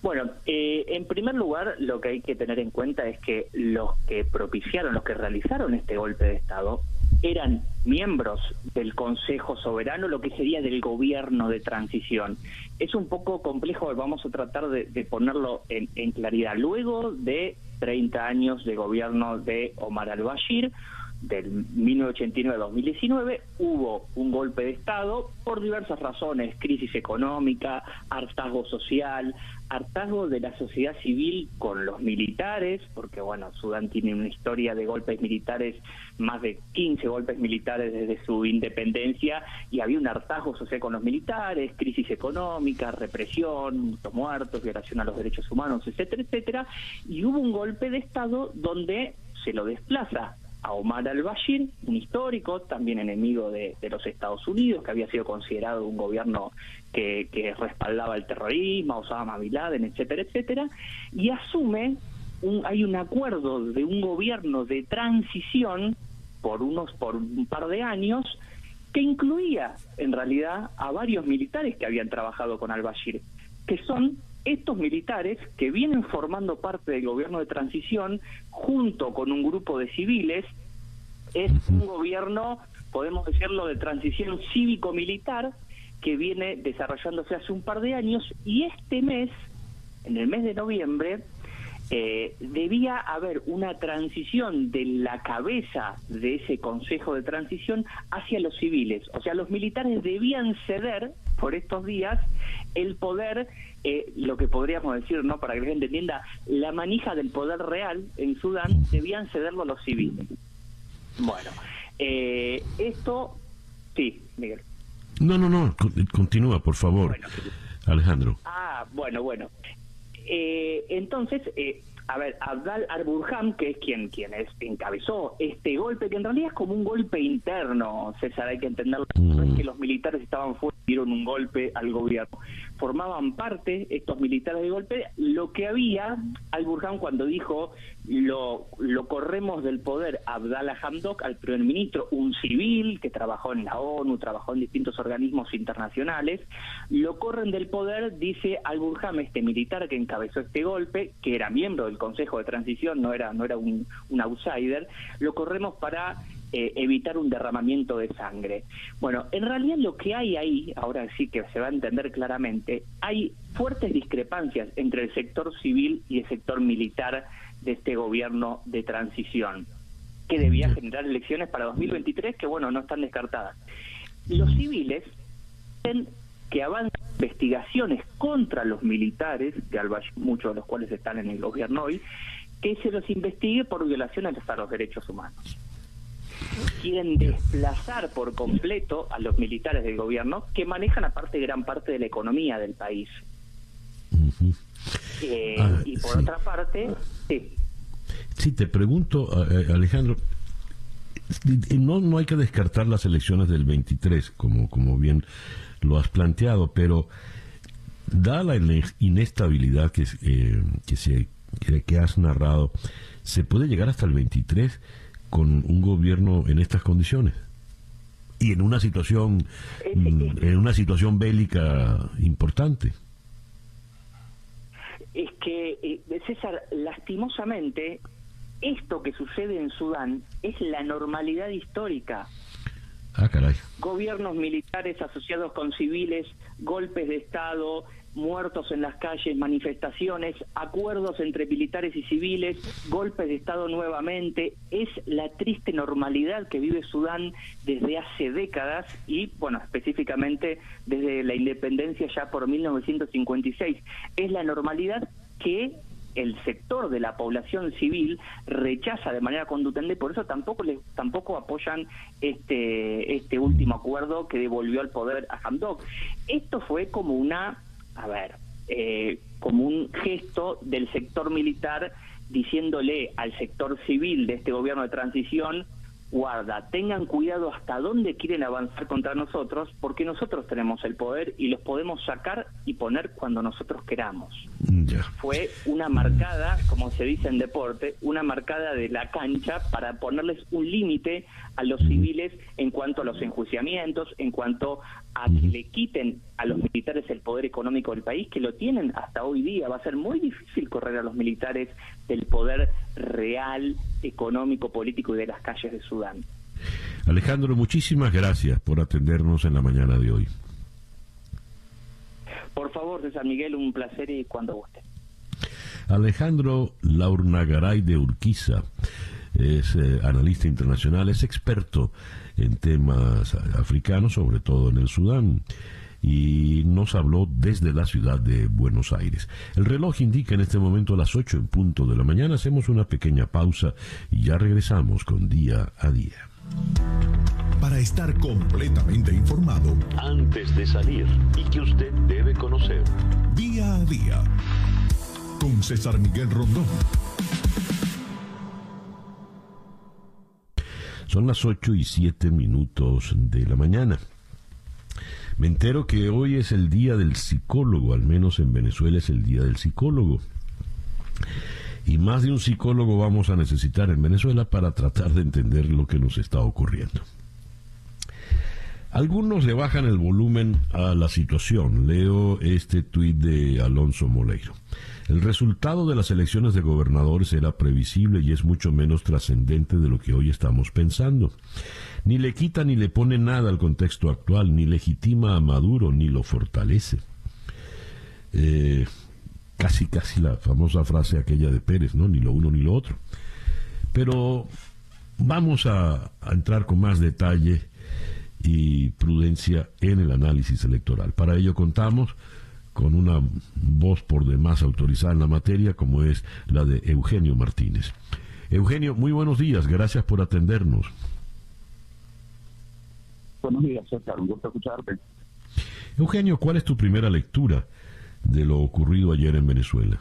Bueno, eh, en primer lugar, lo que hay que tener en cuenta es que los que propiciaron, los que realizaron este golpe de Estado, eran miembros del Consejo Soberano, lo que sería del gobierno de transición. Es un poco complejo, vamos a tratar de, ponerlo en, claridad. Luego de 30 años de gobierno de Omar al-Bashir, del 1989 2019 hubo un golpe de Estado por diversas razones, crisis económica, hartazgo social, hartazgo de la sociedad civil con los militares, porque bueno, Sudán tiene una historia de golpes militares, más de 15 golpes militares desde su independencia, y había un hartazgo social con los militares, crisis económica, represión, muchos muertos, violación a los derechos humanos, etcétera, etcétera, y hubo un golpe de Estado donde se lo desplaza a Omar al-Bashir, un histórico, también enemigo de, los Estados Unidos, que había sido considerado un gobierno que, respaldaba el terrorismo, Osama Bin Laden, etcétera, etcétera, y asume, un, hay un acuerdo de un gobierno de transición por unos por un par de años que incluía en realidad a varios militares que habían trabajado con al-Bashir, que son estos militares que vienen formando parte del gobierno de transición junto con un grupo de civiles, es un gobierno, podemos decirlo, de transición cívico-militar que viene desarrollándose hace un par de años y este mes, en el mes de noviembre, eh, debía haber una transición de la cabeza de ese Consejo de Transición hacia los civiles. O sea, los militares debían ceder por estos días el poder, eh, lo que podríamos decir, no para que la gente entienda, la manija del poder real en Sudán debían cederlo a los civiles. Bueno, eh, esto, sí, Miguel. No, no, no, continúa, por favor, Alejandro. Ah, bueno, bueno. Eh, entonces, A ver, Abdal Arburham, que es quien, quien es, encabezó este golpe, que en realidad es como un golpe interno, César, hay que entenderlo, es que los militares estaban fuera y dieron un golpe al gobierno. Formaban parte estos militares de golpe. Lo que había, Al-Burhan cuando dijo lo, lo corremos del poder Abdallah Hamdok al primer ministro, un civil que trabajó en la ONU, trabajó en distintos organismos internacionales, lo corren del poder, dice Al-Burhan, este militar que encabezó este golpe, que era miembro del Consejo de Transición, no era, no era un, un outsider, lo corremos para eh, evitar un derramamiento de sangre. Bueno, en realidad lo que hay ahí, ahora sí que se va a entender claramente, hay fuertes discrepancias entre el sector civil y el sector militar de este gobierno de transición, que debía generar elecciones para 2023 que, bueno, no están descartadas. Los civiles ven que avanzan investigaciones contra los militares, de muchos de los cuales están en el gobierno hoy, que se los investigue por violaciones a los derechos humanos quieren desplazar por completo a los militares del gobierno que manejan aparte gran parte de la economía del país. Eh, ah, y por otra parte, sí. Sí, te pregunto, Alejandro, no, no hay que descartar las elecciones del 23, como, como bien lo has planteado, pero da la inestabilidad que, eh, que, se, que has narrado, ¿se puede llegar hasta el 23? Con un gobierno en estas condiciones y en una situación mm, en una situación bélica importante. Es que eh, César lastimosamente esto que sucede en Sudán es la normalidad histórica. Ah caray. Gobiernos militares asociados con civiles golpes de estado muertos en las calles, manifestaciones, acuerdos entre militares y civiles, golpes de Estado nuevamente. Es la triste normalidad que vive Sudán desde hace décadas y, bueno, específicamente desde la independencia ya por 1956. Es la normalidad que el sector de la población civil rechaza de manera contundente por eso tampoco le, tampoco apoyan este este último acuerdo que devolvió al poder a Hamdok. Esto fue como una a ver, eh, como un gesto del sector militar diciéndole al sector civil de este gobierno de transición, guarda, tengan cuidado hasta dónde quieren avanzar contra nosotros, porque nosotros tenemos el poder y los podemos sacar y poner cuando nosotros queramos. Fue una marcada, como se dice en deporte, una marcada de la cancha para ponerles un límite a los civiles en cuanto a los enjuiciamientos, en cuanto a que le quiten a los militares el poder económico del país, que lo tienen hasta hoy día. Va a ser muy difícil correr a los militares del poder real, económico, político y de las calles de Sudán. Alejandro, muchísimas gracias por atendernos en la mañana de hoy. Por favor, César Miguel, un placer y cuando guste. Alejandro Laurnagaray de Urquiza es eh, analista internacional, es experto en temas africanos, sobre todo en el Sudán, y nos habló desde la ciudad de Buenos Aires. El reloj indica en este momento las 8 en punto de la mañana, hacemos una pequeña pausa y ya regresamos con día a día. Para estar completamente informado antes de salir y que usted debe conocer. Día a día con César Miguel Rondón. Son las 8 y 7 minutos de la mañana. Me entero que hoy es el día del psicólogo, al menos en Venezuela es el día del psicólogo. Y más de un psicólogo vamos a necesitar en Venezuela para tratar de entender lo que nos está ocurriendo. Algunos le bajan el volumen a la situación. Leo este tuit de Alonso Moleiro. El resultado de las elecciones de gobernadores era previsible y es mucho menos trascendente de lo que hoy estamos pensando. Ni le quita ni le pone nada al contexto actual, ni legitima a Maduro, ni lo fortalece. Eh, casi, casi la famosa frase aquella de Pérez, ¿no? Ni lo uno ni lo otro. Pero vamos a entrar con más detalle y prudencia en el análisis electoral. Para ello contamos con una voz por demás autorizada en la materia, como es la de Eugenio Martínez. Eugenio, muy buenos días, gracias por atendernos. Buenos días, César, un gusto escucharte. Eugenio, ¿cuál es tu primera lectura de lo ocurrido ayer en Venezuela?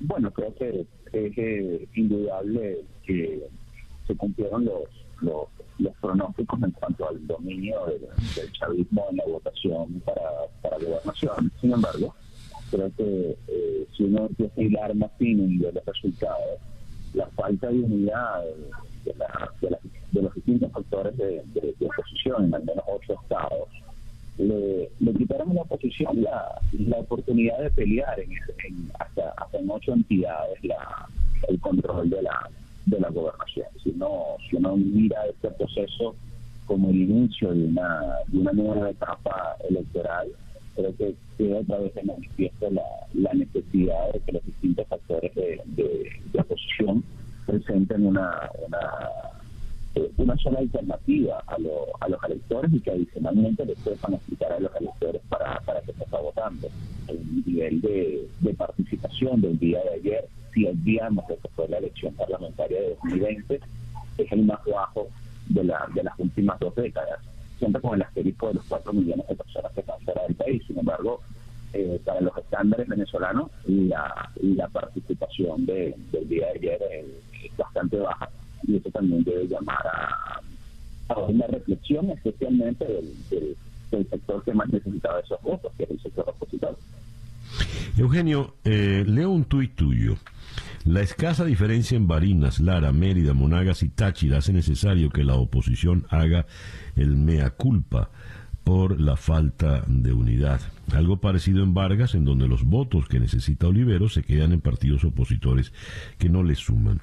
bueno, creo que es indudable que se cumplieron los, los, pronósticos en cuanto al dominio del, chavismo en la votación para, para gobernación. Sin embargo, creo que eh, si uno empieza a hilar más fino y los resultados, la falta de unidad de, de, los distintos factores de, oposición en al menos ocho estados le, le quitaron a la oposición la, la oportunidad de pelear en, hasta, hasta en ocho entidades la, el control de la de la gobernación. Si uno, si uno mira este proceso como el inicio de una, de una nueva etapa electoral, creo que queda otra vez en manifiesto la, la necesidad de que los distintos factores de, de, oposición presenten una, una, eh, una sola alternativa a, a los electores y que adicionalmente les sepan explicar a los electores para, para que se está votando. El nivel de, de participación del día de ayer si olvidamos lo que fue la elección parlamentaria de 2020, es el más bajo de, la, de las últimas dos décadas, siempre con el asterisco de los cuatro millones de personas que están fuera del país. Sin embargo, eh, para los estándares venezolanos, la, la participación del día de ayer es, bastante baja y eso también debe llamar a, a una reflexión, especialmente del, sector que más necesitaba esos votos, que es el sector opositor. Eugenio, eh, leo un tuit tuyo. La escasa diferencia en Barinas, Lara, Mérida, Monagas y Táchira hace necesario que la oposición haga el mea culpa por la falta de unidad. Algo parecido en Vargas, en donde los votos que necesita Olivero se quedan en partidos opositores que no le suman.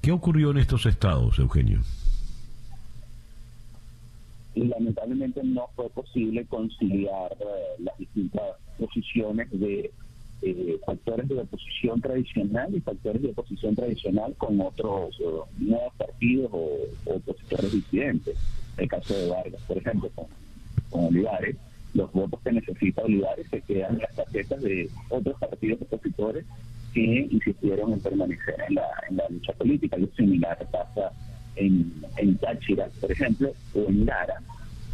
¿Qué ocurrió en estos estados, Eugenio? lamentablemente no fue posible conciliar eh, las distintas posiciones de eh, factores de oposición tradicional y factores de oposición tradicional con otros eh, nuevos partidos o, opositores disidentes. El caso de Vargas, por ejemplo, con, Olivares, los votos que necesita Olivares se quedan en las tarjetas de otros partidos opositores que insistieron en permanecer en la, en la lucha política. Lo similar pasa en, en Táchira, por ejemplo, o en Lara,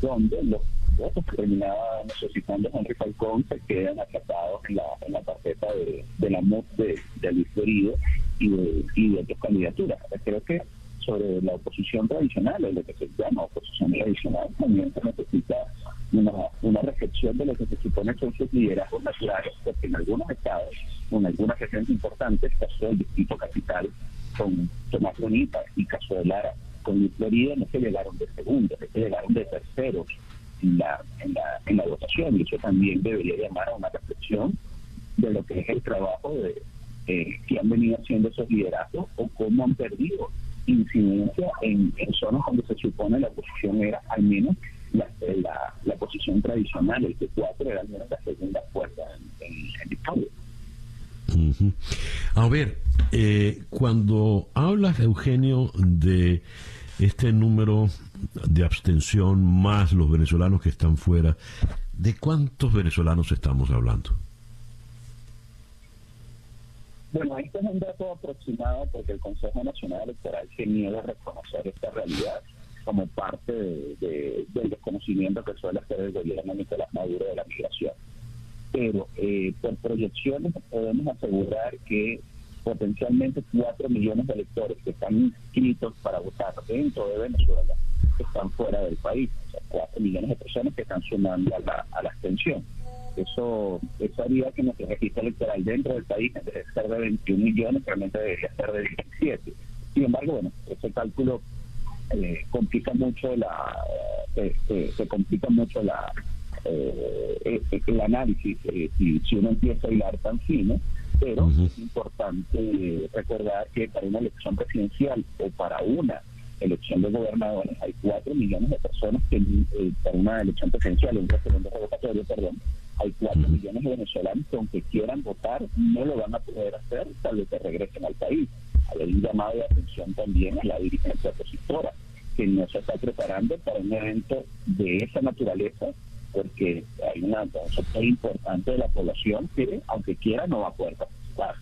donde los votos que terminaba necesitando Henry Falcón se quedan atrapados en la, en la tarjeta de, de la MUD de, de Luis Florido y de, y de otras candidaturas. Creo que sobre la oposición tradicional, o lo que se llama oposición tradicional, también se necesita una, una reflexión de lo que se supone son sus liderazgos naturales, porque en algunos estados, en algunas regiones importantes, caso del Distrito Capital con Tomás Bonita y caso de Lara con Luis Florida, no se llegaron de segundos, se llegaron de terceros en la, en la, en la votación. Y eso también debería llamar a una reflexión de lo que es el trabajo de eh, que han venido haciendo esos liderazgos o cómo han perdido incidencia en, zonas donde se supone la posición era al menos la, la, la posición tradicional, el T4 era la segunda fuerza en, en, A ver, eh, cuando hablas, Eugenio, de este número de abstención más los venezolanos que están fuera, ¿de cuántos venezolanos estamos hablando? Bueno, este es un dato aproximado porque el Consejo Nacional Electoral se niega a reconocer esta realidad como parte del desconocimiento que suele hacer el gobierno Nicolás Maduro de la migración. Pero eh, por proyecciones podemos asegurar que potencialmente 4 millones de electores que están inscritos para votar dentro de Venezuela están fuera del país, o sea, 4 millones de personas que están sumando a la, abstención. Eso, eso haría que nuestro registro electoral dentro del país, en vez de ser de 21 millones, realmente debería ser de 17. Sin embargo, bueno, ese cálculo eh, complica mucho la eh, se, complica mucho la eh, el análisis si, si uno empieza a hilar tan fino pero es importante recordar que para una elección presidencial o para una elección de gobernadores hay cuatro millones de personas que eh, para una elección presidencial, un referendo revocatorio, perdón, hay cuatro millones de venezolanos que aunque quieran votar no lo van a poder hacer salvo que regresen al país. Hay un llamado de atención también a la dirigencia opositora que no se está preparando para un evento de esa naturaleza porque hay una concepto importante de la población que, aunque quiera, no va a poder participar.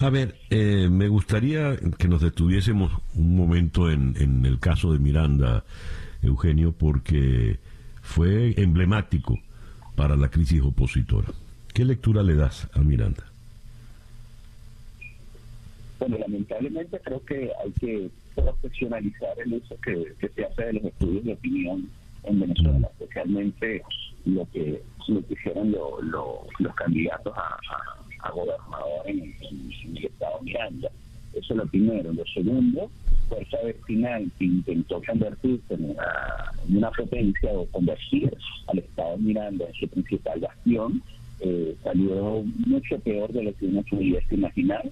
A ver, eh, me gustaría que nos detuviésemos un momento en, en el caso de Miranda, Eugenio, porque fue emblemático para la crisis opositora. ¿Qué lectura le das a Miranda? Bueno, lamentablemente creo que hay que profesionalizar el uso que, se hace de los estudios de opinión en Venezuela, especialmente lo que, lo que hicieron los candidatos a, a, gobernador en, el estado Miranda. Eso es lo primero. Lo segundo, Fuerza Vecinal que intentó convertirse en una, una potencia o convertir al estado Miranda en su principal bastión, eh, salió mucho peor de lo que uno pudiese imaginar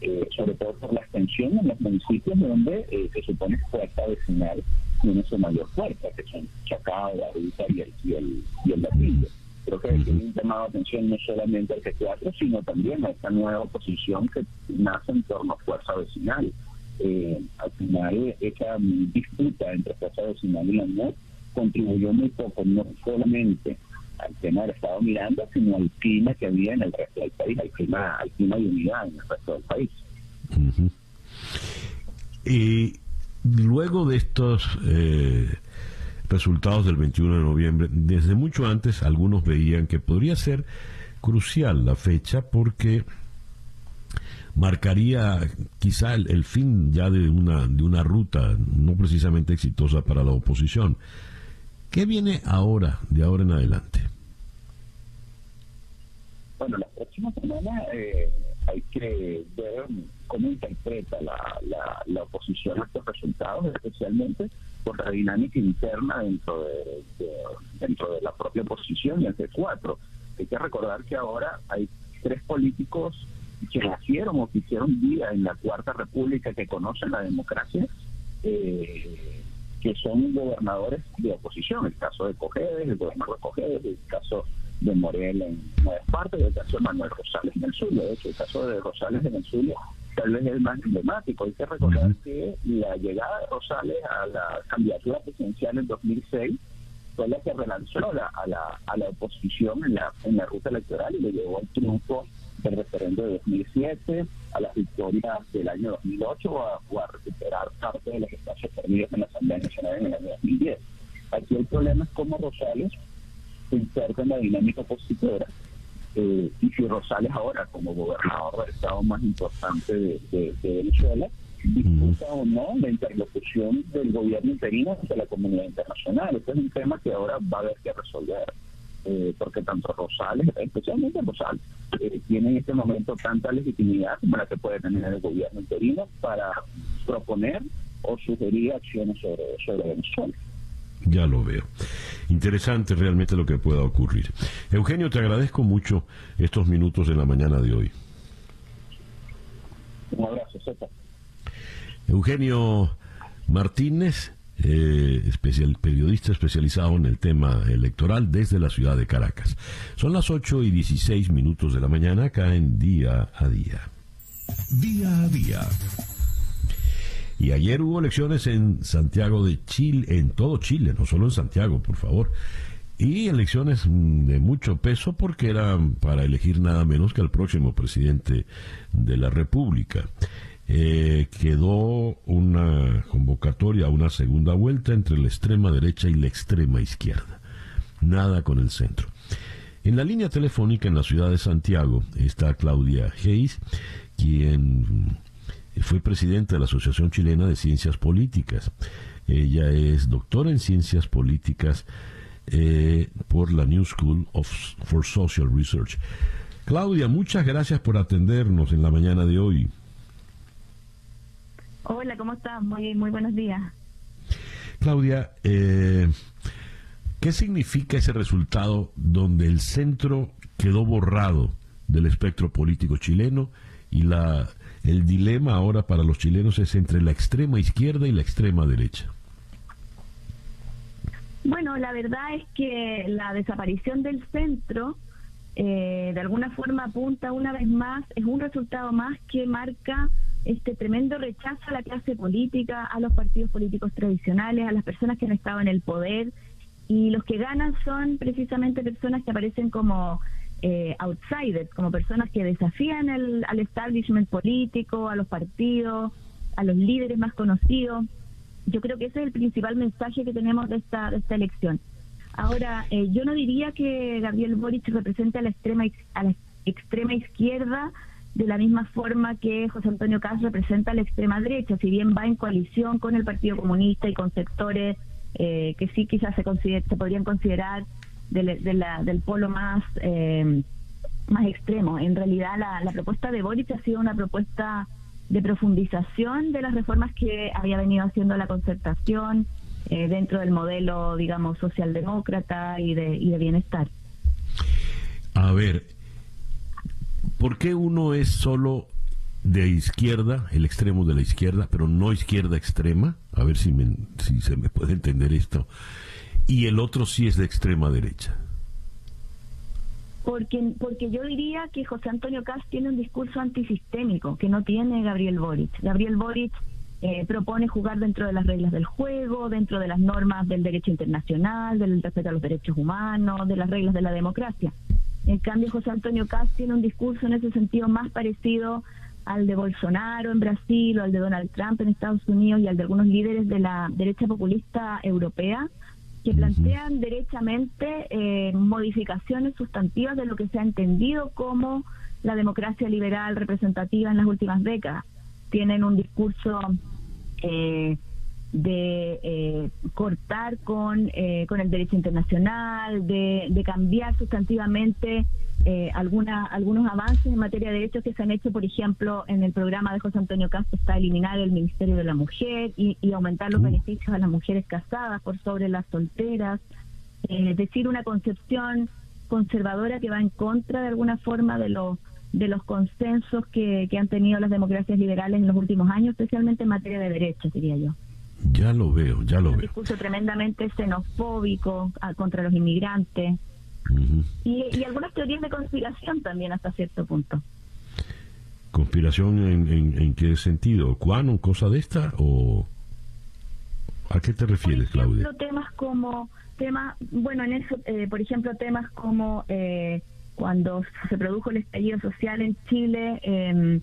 eh, sobre todo por la extensión en los municipios donde eh, se supone que fuerza vecinal tiene su mayor fuerza, que son Chacao, la y el, y el, y el Latillo. Creo que tiene un llamado de atención no solamente al G4, sino también a esta nueva oposición que nace en torno a fuerza vecinal. Eh, al final, esa disputa entre fuerza vecinal y la NET contribuyó muy poco, no solamente al tema del Estado Miranda, sino al clima que había en el resto del país, al clima, al clima de unidad en el resto del país. Y luego de estos eh, resultados del 21 de noviembre, desde mucho antes algunos veían que podría ser crucial la fecha porque marcaría quizá el, el, fin ya de una, de una ruta no precisamente exitosa para la oposición. ¿Qué viene ahora, de ahora en adelante? Bueno, la próxima semana eh, hay que ver cómo interpreta la, la, oposición estos resultados, especialmente por la dinámica interna dentro de, dentro de la propia oposición y el C4. Hay que recordar que ahora hay tres políticos que nacieron o que hicieron vida en la Cuarta República que conocen la democracia. Eh, que son gobernadores de oposición, el caso de Cogedes, el gobernador de Cogedes, el caso de Morel en Nueva Esparta y el caso de Manuel Rosales en el Zulia. De hecho, el caso de Rosales en el Zulia tal vez es el más emblemático. Hay que recordar que la llegada de Rosales a la candidatura presidencial en 2006 fue la que relanzó a la, a la oposición en la, en la ruta electoral y le llevó al triunfo del referendo de 2007, a las victorias del año 2008 o a, recuperar parte de los espacios perdidos en la Asamblea Nacional en el año 2010. Aquí el problema es cómo Rosales se inserta en la dinámica opositora eh, y si Rosales ahora, como gobernador del estado más importante de, Venezuela, disputa o no la interlocución del gobierno interino ante la comunidad internacional. Este es un tema que ahora va a haber que resolver. Eh, porque tanto Rosales, especialmente Rosales, eh, tiene en este momento tanta legitimidad como la que puede tener el gobierno interino para proponer o sugerir acciones sobre, sobre Venezuela. Ya lo veo. Interesante realmente lo que pueda ocurrir. Eugenio, te agradezco mucho estos minutos en la mañana de hoy. Un abrazo, César. Eugenio Martínez eh, especial, periodista especializado en el tema electoral desde la ciudad de Caracas. Son las 8 y 16 minutos de la mañana acá en Día a Día. Día a Día. Y ayer hubo elecciones en Santiago de Chile, en todo Chile, no solo en Santiago, por favor. Y elecciones de mucho peso porque eran para elegir nada menos que al próximo presidente de la República. Eh, quedó una convocatoria una segunda vuelta entre la extrema derecha y la extrema izquierda. Nada con el centro. En la línea telefónica en la ciudad de Santiago está Claudia Hayes, quien fue presidenta de la Asociación Chilena de Ciencias Políticas. Ella es doctora en Ciencias Políticas eh, por la New School of, for Social Research. Claudia, muchas gracias por atendernos en la mañana de hoy. Hola, ¿cómo estás? Muy, muy buenos días. Claudia, eh, ¿qué significa ese resultado donde el centro quedó borrado del espectro político chileno y la el dilema ahora para los chilenos es entre la extrema izquierda y la extrema derecha? Bueno, la verdad es que la desaparición del centro eh, de alguna forma apunta una vez más, es un resultado más que marca este tremendo rechazo a la clase política, a los partidos políticos tradicionales, a las personas que han estado en el poder y los que ganan son precisamente personas que aparecen como eh, outsiders, como personas que desafían el, al establishment político, a los partidos, a los líderes más conocidos. Yo creo que ese es el principal mensaje que tenemos de esta, de esta elección. Ahora, eh, yo no diría que Gabriel Boric represente a la extrema a la extrema izquierda de la misma forma que José Antonio Caz representa la extrema derecha, si bien va en coalición con el Partido Comunista y con sectores eh, que sí quizás se, podrían considerar del polo más eh, más extremo. En realidad la, la propuesta de Boric ha sido una propuesta de profundización de las reformas que había venido haciendo la concertación eh, dentro del modelo, digamos, socialdemócrata y de, y de bienestar. A ver, ¿por qué uno es solo de izquierda, el extremo de la izquierda, pero no izquierda extrema? A ver si, si se me puede entender esto. Y el otro sí es de extrema derecha. Porque, porque yo diría que José Antonio Cast tiene un discurso antisistémico que no tiene Gabriel Boric. Gabriel Boric eh, propone jugar dentro de las reglas del juego, dentro de las normas del derecho internacional, del respeto a los derechos humanos, de las reglas de la democracia. En cambio, José Antonio Cast tiene un discurso en ese sentido más parecido al de Bolsonaro en Brasil o al de Donald Trump en Estados Unidos y al de algunos líderes de la derecha populista europea, que plantean derechamente eh, modificaciones sustantivas de lo que se ha entendido como la democracia liberal representativa en las últimas décadas. Tienen un discurso eh, de eh, cortar con, eh, con el derecho internacional, de, de cambiar sustantivamente eh, alguna, algunos avances en materia de derechos que se han hecho, por ejemplo, en el programa de José Antonio Castro está eliminar el Ministerio de la Mujer y, aumentar los mm. beneficios a las mujeres casadas por sobre las solteras, es decir, una concepción conservadora que va en contra de alguna forma de los de los consensos que, que han tenido las democracias liberales en los últimos años, especialmente en materia de derechos, diría yo. Ya lo veo, ya lo veo. Un discurso tremendamente xenofóbico ah, contra los inmigrantes. y, algunas teorías de conspiración también hasta cierto punto. ¿Conspiración en, en, qué sentido? ¿Cuándo? ¿Cosa de esta? ¿O a qué te refieres, por ejemplo, Claudia? temas como, temas, bueno, en eso, eh, por ejemplo, temas como eh, cuando se produjo el estallido social en Chile, eh,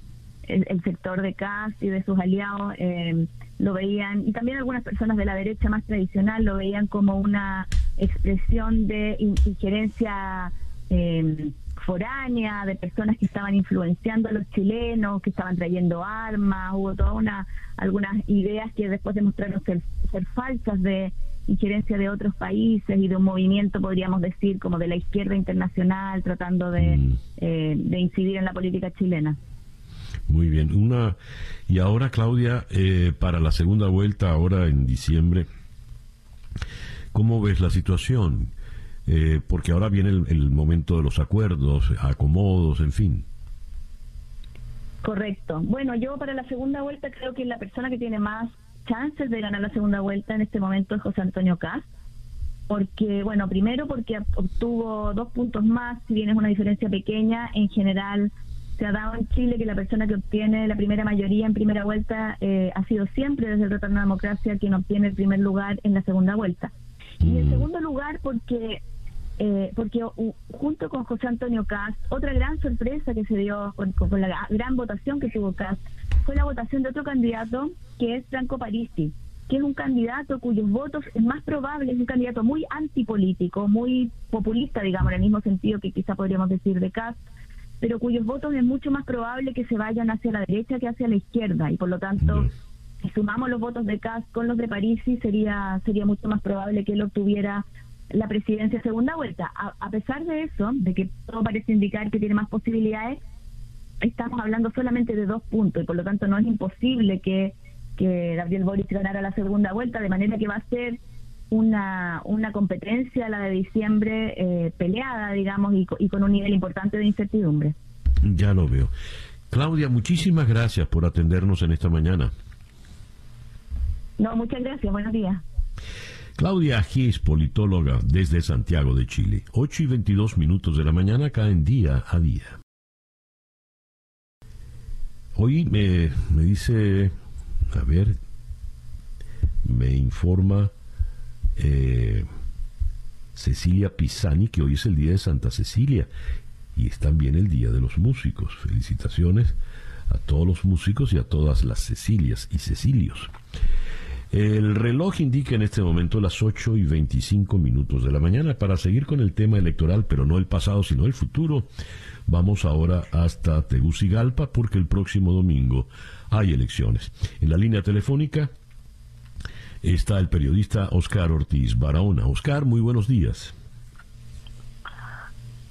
el, sector de CAS y de sus aliados eh, lo veían, y también algunas personas de la derecha más tradicional lo veían como una expresión de injerencia eh, foránea, de personas que estaban influenciando a los chilenos, que estaban trayendo armas, hubo toda una algunas ideas que después demostraron ser, ser falsas de injerencia de otros países y de un movimiento, podríamos decir, como de la izquierda internacional, tratando de, mm. eh, de incidir en la política chilena. Muy bien. Una y ahora Claudia eh, para la segunda vuelta ahora en diciembre. ¿Cómo ves la situación? Eh, porque ahora viene el, momento de los acuerdos, acomodos, en fin. Correcto. Bueno, yo para la segunda vuelta creo que la persona que tiene más chances de ganar la segunda vuelta en este momento es José Antonio Caz, porque, bueno, primero porque obtuvo dos puntos más, si bien es una diferencia pequeña, en general se ha dado en Chile que la persona que obtiene la primera mayoría en primera vuelta eh, ha sido siempre desde el retorno a la democracia quien obtiene el primer lugar en la segunda vuelta. Y en mm. segundo lugar porque eh, porque junto con José Antonio Cast, otra gran sorpresa que se dio con, la gran votación que tuvo Cast fue la votación de otro candidato que es Franco Parisi, que es un candidato cuyos votos es más probable, es un candidato muy antipolítico, muy populista, digamos, en el mismo sentido que quizá podríamos decir de Cast, pero cuyos votos es mucho más probable que se vayan hacia la derecha que hacia la izquierda y por lo tanto si sumamos los votos de Kass con los de Parisi sería sería mucho más probable que él obtuviera la presidencia segunda vuelta. A, pesar de eso, de que todo parece indicar que tiene más posibilidades, estamos hablando solamente de dos puntos y por lo tanto no es imposible que, que Gabriel Boric ganara la segunda vuelta, de manera que va a ser una, una competencia, la de diciembre, eh, peleada, digamos, y, y con un nivel importante de incertidumbre. Ya lo veo. Claudia, muchísimas gracias por atendernos en esta mañana. No, muchas gracias. Buenos días. Claudia Gis, politóloga desde Santiago de Chile. 8 y 22 minutos de la mañana caen día a día. Hoy me, me dice, a ver, me informa eh, Cecilia Pisani, que hoy es el día de Santa Cecilia y es también el día de los músicos. Felicitaciones a todos los músicos y a todas las Cecilias y Cecilios. El reloj indica en este momento las 8 y 25 minutos de la mañana para seguir con el tema electoral, pero no el pasado, sino el futuro. Vamos ahora hasta Tegucigalpa porque el próximo domingo hay elecciones. En la línea telefónica está el periodista Oscar Ortiz Barahona. Oscar, muy buenos días.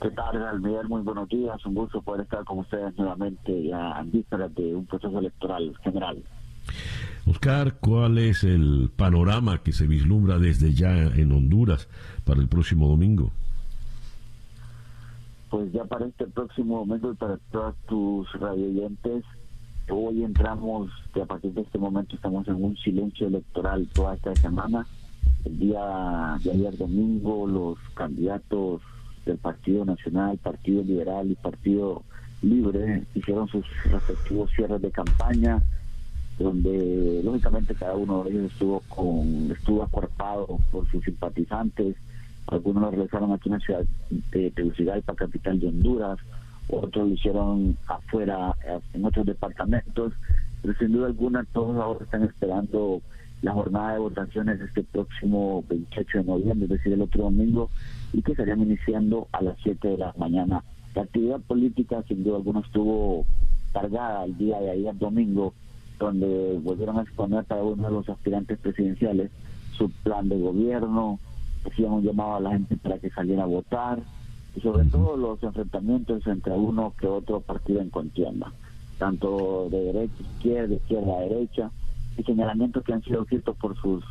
¿Qué tal, Miguel? Muy buenos días. Un gusto poder estar con ustedes nuevamente ya en vísperas de un proceso electoral general. Oscar, ¿cuál es el panorama que se vislumbra desde ya en Honduras para el próximo domingo? Pues ya para este próximo domingo y para todos tus radioyentes, hoy entramos, que a partir de este momento estamos en un silencio electoral toda esta semana. El día de ayer domingo los candidatos del Partido Nacional, Partido Liberal y Partido Libre hicieron sus respectivos cierres de campaña donde lógicamente cada uno de ellos estuvo con estuvo acuerpado por sus simpatizantes, algunos lo realizaron aquí en la ciudad de Tegucigalpa, capital de Honduras, otros lo hicieron afuera en otros departamentos, pero sin duda alguna todos ahora están esperando la jornada de votaciones este próximo 28 de noviembre, es decir, el otro domingo, y que estarían iniciando a las 7 de la mañana. La actividad política, sin duda alguna, estuvo cargada el día de ayer domingo donde volvieron a exponer cada uno de los aspirantes presidenciales su plan de gobierno, hacían un llamado a la gente para que saliera a votar, y sobre todo los enfrentamientos entre uno que otro partido en contienda, tanto de derecha a izquierda, de izquierda a derecha, y señalamientos que han sido escritos por sus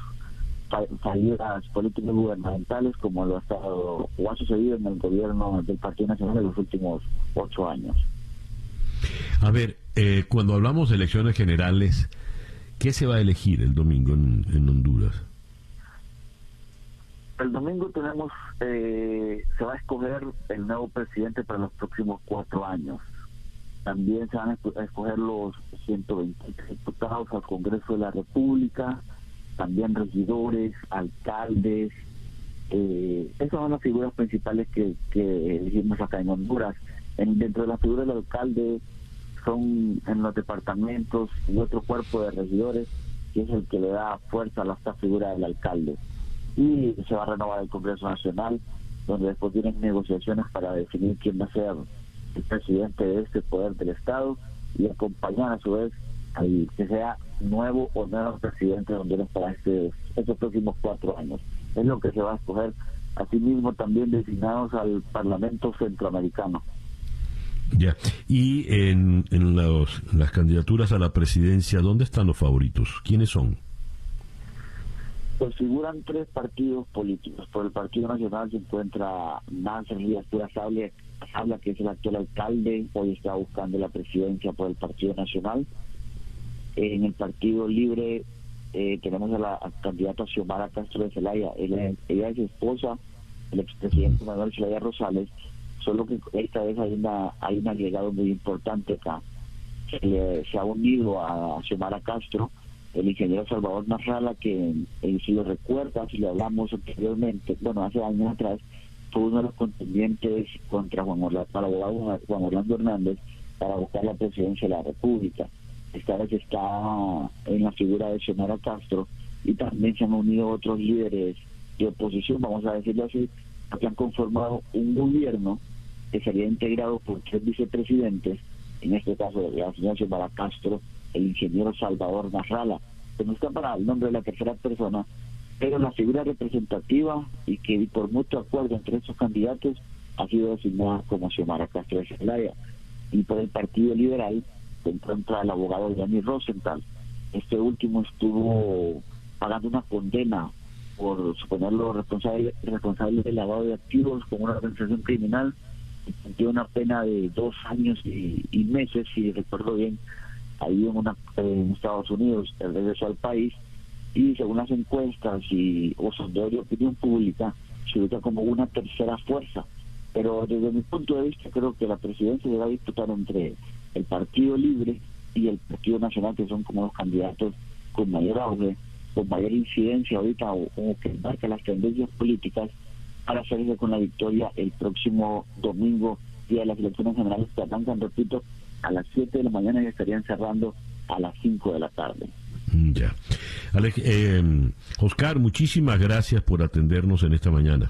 salidas políticas gubernamentales como lo ha estado o ha sucedido en el gobierno del Partido Nacional en los últimos ocho años. A ver, eh, cuando hablamos de elecciones generales, ¿qué se va a elegir el domingo en, Honduras? El domingo tenemos, eh, se va a escoger el nuevo presidente para los próximos cuatro años. También se van a escoger los 120 diputados al Congreso de la República, también regidores, alcaldes. Eh, esas son las figuras principales que, que elegimos acá en Honduras. En, dentro de la figura del alcalde son en los departamentos y otro cuerpo de regidores que es el que le da fuerza a esta figura del alcalde. Y se va a renovar el Congreso Nacional, donde después vienen negociaciones para definir quién va a ser el presidente de este poder del Estado y acompañar a su vez al que sea nuevo o nuevo presidente de Honduras para este, estos próximos cuatro años. Es lo que se va a escoger. Asimismo, también designados al Parlamento Centroamericano. Ya. Y en, en los, las candidaturas a la presidencia, ¿dónde están los favoritos? ¿Quiénes son? Pues figuran tres partidos políticos. Por el Partido Nacional se encuentra Nancy Díaz Pura Sabla, que es el actual alcalde, hoy está buscando la presidencia por el Partido Nacional. En el Partido Libre eh, tenemos a la candidata Xiomara Castro de Zelaya. Ella, ella es esposa del expresidente Manuel Zelaya Rosales solo que esta vez hay una hay un agregado muy importante acá. Se, ha unido a Xiomara Castro el ingeniero Salvador Narrala, que si lo recuerda, si le hablamos anteriormente, bueno, hace años atrás, fue uno de los contendientes contra Juan Orlando, para Juan Orlando Hernández para buscar la presidencia de la República. Esta vez está en la figura de Xiomara Castro y también se han unido otros líderes de oposición, vamos a decirlo así, que han conformado un gobierno que sería integrado por tres vicepresidentes, en este caso la señora Xiomara Castro, el ingeniero Salvador Narrala, que no está para el nombre de la tercera persona, pero la figura representativa y que por mutuo acuerdo entre estos candidatos ha sido designada como Xiomara Castro de Celaya. Y por el Partido Liberal se encuentra el abogado Dani Rosenthal. Este último estuvo pagando una condena por suponerlo responsable, responsable del lavado de activos con una organización criminal tiene una pena de dos años y, meses, si recuerdo bien, ahí en, una, en Estados Unidos, el regreso al país, y según las encuestas y o sondeos de opinión pública, se ubica como una tercera fuerza. Pero desde mi punto de vista, creo que la presidencia se va a disputar entre el Partido Libre y el Partido Nacional, que son como los candidatos con mayor auge, con mayor incidencia ahorita, o, o que marca las tendencias políticas para salirse con la victoria el próximo domingo, día de las elecciones generales que arrancan, repito, a las 7 de la mañana y estarían cerrando a las 5 de la tarde. Mm, Ya. Alex- eh, Oscar, muchísimas gracias por atendernos en esta mañana.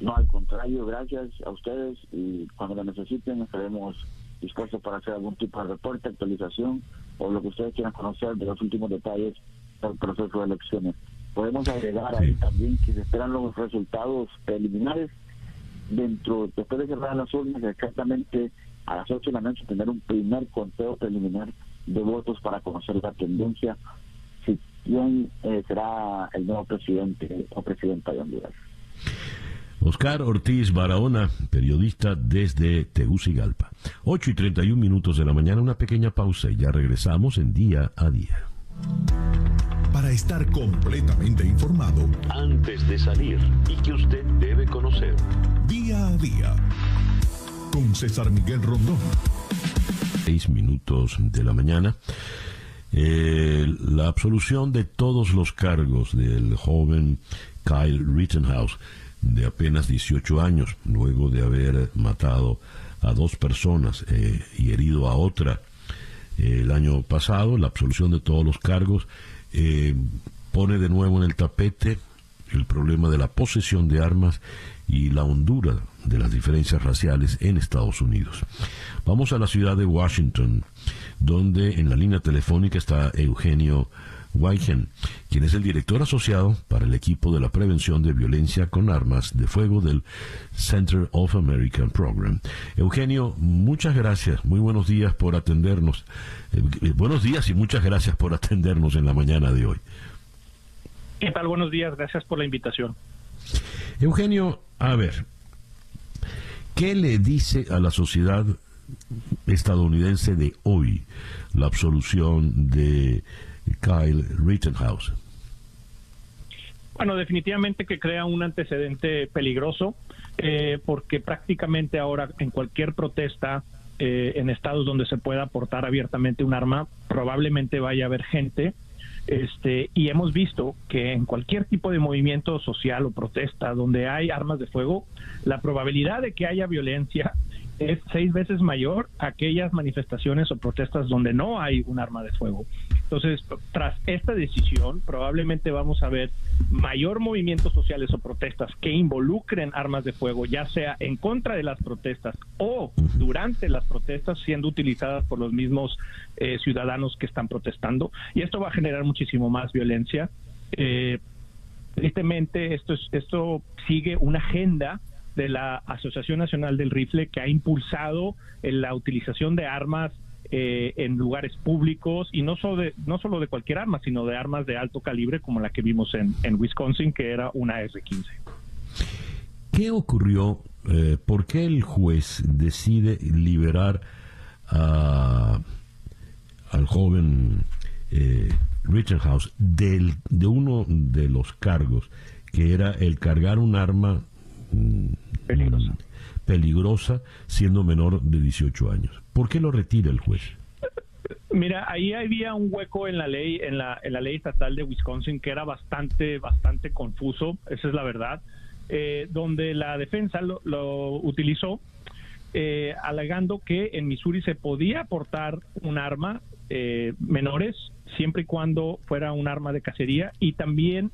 No, al contrario, gracias a ustedes y cuando lo necesiten estaremos dispuestos para hacer algún tipo de reporte, actualización o lo que ustedes quieran conocer de los últimos detalles del proceso de elecciones. Podemos agregar ahí Sí. también que se esperan los resultados preliminares dentro, después de cerrar las urnas, exactamente a las 8 de la noche tener un primer conteo preliminar de votos para conocer la tendencia, si quién eh, será el nuevo presidente o presidenta de Honduras. Oscar Ortiz Barahona, periodista desde Tegucigalpa. 8 y 31 minutos de la mañana, una pequeña pausa y ya regresamos en día a día. Para estar completamente informado, Antes de salir y que usted debe conocer. día a día, con César Miguel Rondón. 6 minutos de la mañana. Eh, la absolución de todos los cargos del joven Kyle Rittenhouse, de apenas 18 años, luego de haber matado a dos personas eh, y herido a otra eh, el año pasado, la absolución de todos los cargos pone de nuevo en el tapete el problema de la posesión de armas y la hondura de las diferencias raciales en Estados Unidos. Vamos a la ciudad de Washington, donde en la línea telefónica está Eugenio Weichen, quien es el director asociado para el equipo de la prevención de violencia con armas de fuego del Center of American Program. Eugenio, muchas gracias, muy buenos días por atendernos. Eh, eh, buenos días y muchas gracias por atendernos en la mañana de hoy. ¿Qué tal? Buenos días, gracias por la invitación. Eugenio, a ver, ¿qué le dice a la sociedad estadounidense de hoy la absolución de Kyle Rittenhouse? Bueno, definitivamente que crea un antecedente peligroso, eh, porque prácticamente ahora en cualquier protesta eh, en estados donde se pueda portar abiertamente un arma, probablemente vaya a haber gente. Este, y hemos visto que en cualquier tipo de movimiento social o protesta donde hay armas de fuego, la probabilidad de que haya violencia es seis veces mayor a aquellas manifestaciones o protestas donde no hay un arma de fuego. Entonces, tras esta decisión, probablemente vamos a ver mayor movimientos sociales o protestas que involucren armas de fuego, ya sea en contra de las protestas o durante las protestas, siendo utilizadas por los mismos eh, ciudadanos que están protestando. Y esto va a generar muchísimo más violencia. Eh, tristemente, esto, es, esto sigue una agenda de la Asociación Nacional del Rifle que ha impulsado eh, la utilización de armas eh, en lugares públicos y no solo, de, no solo de cualquier arma, sino de armas de alto calibre como la que vimos en, en Wisconsin, que era una R-15. ¿Qué ocurrió? Eh, ¿Por qué el juez decide liberar a, al joven eh, Rittenhouse del, de uno de los cargos, que era el cargar un arma Peligrosa. mm, peligrosa siendo menor de 18 años? ¿Por qué lo retira el juez? Mira, ahí había un hueco en la ley, en la, en la ley estatal de Wisconsin que era bastante, bastante confuso, esa es la verdad, eh, donde la defensa lo, lo utilizó eh, alegando que en Missouri se podía portar un arma eh, menores siempre y cuando fuera un arma de cacería y también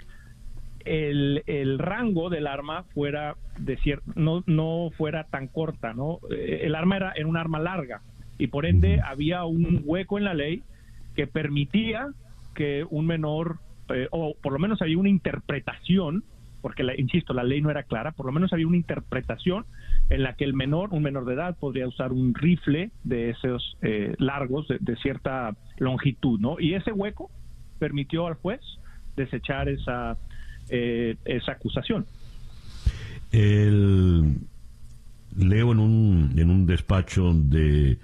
el, el rango del arma fuera de cier- no no fuera tan corta, ¿no? Eh, el arma era, era un arma larga y por ende había un hueco en la ley que permitía que un menor eh, o por lo menos había una interpretación porque la, insisto la ley no era clara por lo menos había una interpretación en la que el menor un menor de edad podría usar un rifle de esos eh, largos de, de cierta longitud no y ese hueco permitió al juez desechar esa eh, esa acusación El, leo en un, en un despacho de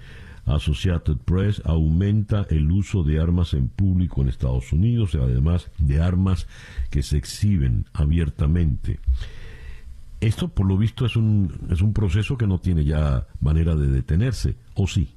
Associated Press, aumenta el uso de armas en público en Estados Unidos, además de armas que se exhiben abiertamente. Esto, por lo visto, es un, es un proceso que no tiene ya manera de detenerse, ¿o sí?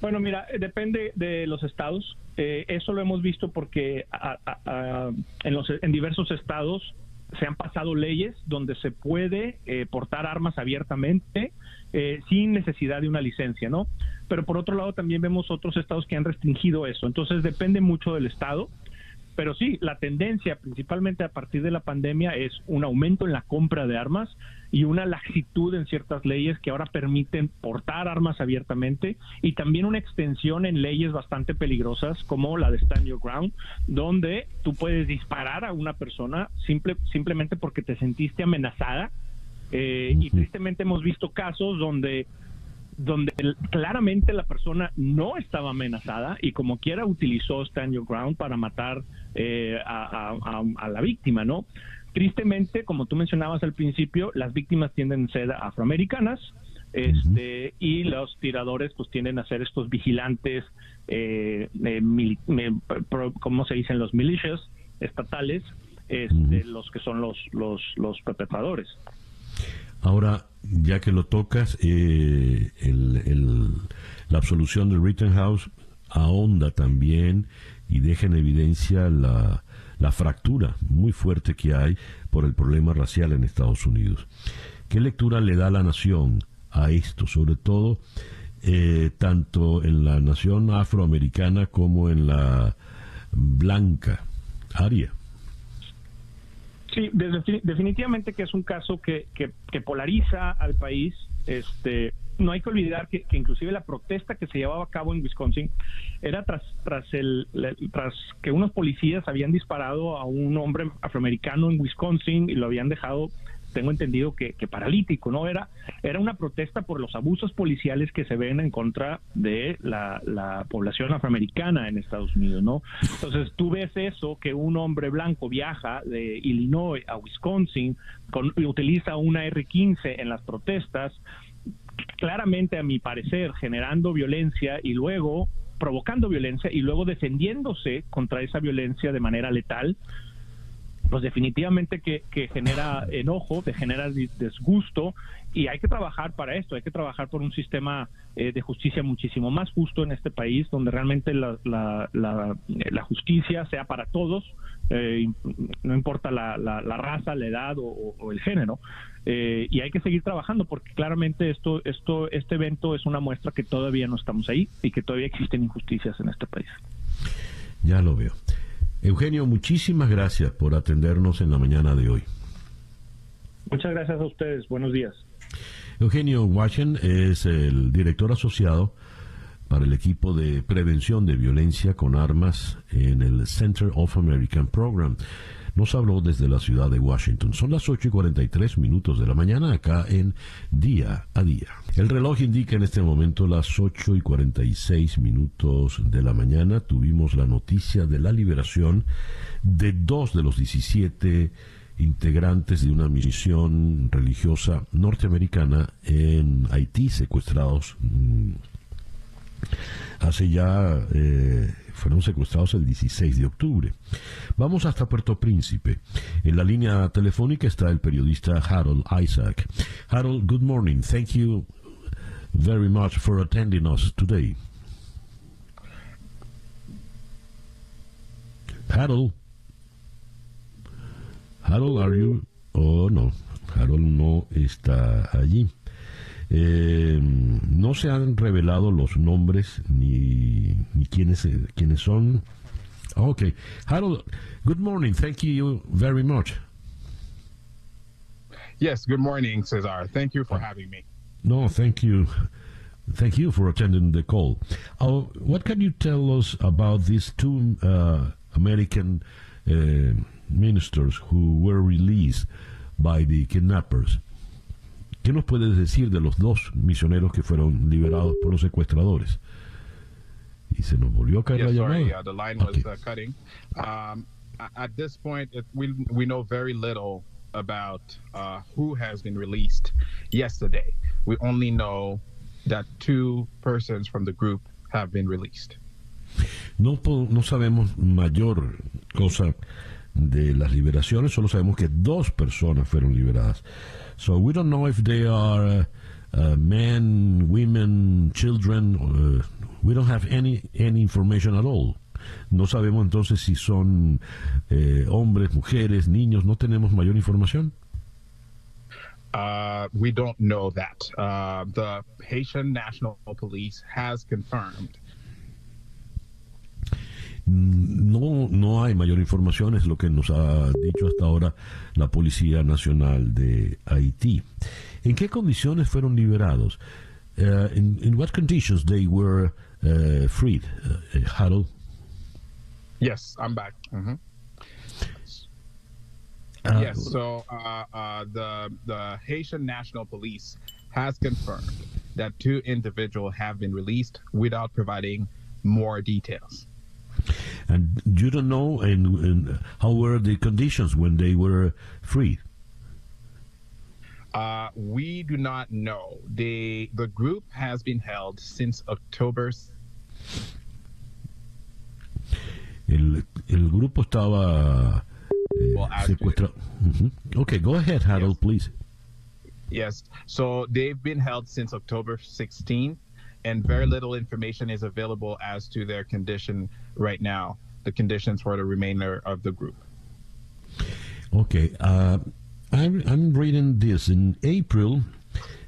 Bueno, mira, eh, depende de los estados. Eh, eso lo hemos visto porque a- a- en, los, en diversos estados se han pasado leyes donde se puede eh, portar armas abiertamente eh, sin necesidad de una licencia, ¿no? Pero por otro lado también vemos otros estados que han restringido eso. Entonces depende mucho del estado. Pero sí, la tendencia, principalmente a partir de la pandemia, es un aumento en la compra de armas y una laxitud en ciertas leyes que ahora permiten portar armas abiertamente y también una extensión en leyes bastante peligrosas como la de Stand Your Ground, donde tú puedes disparar a una persona simple, simplemente porque te sentiste amenazada. Eh, y tristemente hemos visto casos donde donde claramente la persona no estaba amenazada y como quiera utilizó Stand Your Ground para matar eh, a, la víctima, ¿no? Tristemente, como tú mencionabas al principio, las víctimas tienden a ser afroamericanas este, y los tiradores pues tienden a ser estos vigilantes, eh, ¿cómo se dicen? Los militias estatales, este, los que son los, los, los perpetradores. Ahora, ya que lo tocas, eh, la absolución de Rittenhouse ahonda también y deja en evidencia la, fractura muy fuerte que hay por el problema racial en Estados Unidos. ¿Qué lectura le da la nación a esto, sobre todo eh, tanto en la nación afroamericana como en la blanca? Aria. Sí, definitivamente que es un caso que, que, polariza al país. Este, no hay que olvidar que, inclusive la protesta que se llevaba a cabo en Wisconsin era tras tras el tras que unos policías habían disparado a un hombre afroamericano en Wisconsin y lo habían dejado tengo entendido que, paralítico, ¿no? Era, era una protesta por los abusos policiales que se ven en contra de la, población afroamericana en Estados Unidos, ¿no? Entonces tú ves eso, que un hombre blanco viaja de Illinois a Wisconsin, con, utiliza una R-15 en las protestas, claramente a mi parecer generando violencia y luego provocando violencia y luego defendiéndose contra esa violencia de manera letal, pues definitivamente que, genera enojo, que genera disgusto y hay que trabajar para esto, hay que trabajar por un sistema eh, de justicia muchísimo más justo en este país, donde realmente la, la, justicia sea para todos, eh, no importa la, raza, la edad o, el género. Eh, y hay que seguir trabajando porque claramente esto, esto, este evento es una muestra que todavía no estamos ahí y que todavía existen injusticias en este país. Ya lo veo. Eugenio, muchísimas gracias por atendernos en la mañana de hoy. Muchas gracias a ustedes. Buenos días. Eugenio Washington es el director asociado para el equipo de prevención de violencia con armas en el Center of American Program nos habló desde la ciudad de Washington. Son las 8 y 43 minutos de la mañana acá en Día a Día. El reloj indica en este momento las 8 y 46 minutos de la mañana. Tuvimos la noticia de la liberación de dos de los 17 integrantes de una misión religiosa norteamericana en Haití secuestrados mm, hace ya eh, fueron secuestrados el 16 de octubre. Vamos hasta Puerto Príncipe. En la línea telefónica está el periodista Harold Isaac. Harold, good morning. Thank you very much for attending us today. Harold. Harold, are you? Oh, no. Harold no está allí. Eh, no se han revelado los nombres ni, ni quiénes, quiénes son. Okay. Harold, good morning. Thank you very much. Yes, good morning, Cesar. Thank you for having me. No, thank you. Thank you for attending the call. Uh, what can you tell us about these two uh, American uh, ministers who were released by the kidnappers? ¿Qué nos puedes decir de los dos misioneros que fueron liberados por los secuestradores? Y se nos volvió a caer yeah, la sorry, llamada. Uh, the line was okay. uh, cutting. Um, at this point, it, we we know very little about uh, who has been released yesterday. We only know that two persons from the group have been released. No, no sabemos mayor cosa de las liberaciones, solo sabemos que dos personas fueron liberadas. So we don't know if they are uh, uh, men, women, children. Uh, we don't have any any information at all. No sabemos entonces si son eh, hombres, mujeres, niños, no tenemos mayor información. Uh, we don't know that. Uh, the Haitian National Police has confirmed. No, no hay mayor información, es lo que nos ha dicho hasta ahora la Policía Nacional de Haití. ¿En qué condiciones fueron liberados? Uh, in, in what conditions they were uh, freed, uh, Harold? Yes, I'm back. Mhm. Uh, yes, so uh, uh, the the Haitian National Police has confirmed that two individuals have been released without providing more details. And you don't know and, and how were the conditions when they were freed? Uh, we do not know. The the group has been held since October. El, el grupo estaba eh, Well, secuestrado. Ujú. Okay, go ahead, Harold, Yes. please. Yes, so they've been held since October 16th, and very little information is available as to their condition right now. The conditions for the remainder of the group. Okay, uh, I'm, I'm reading this. In April,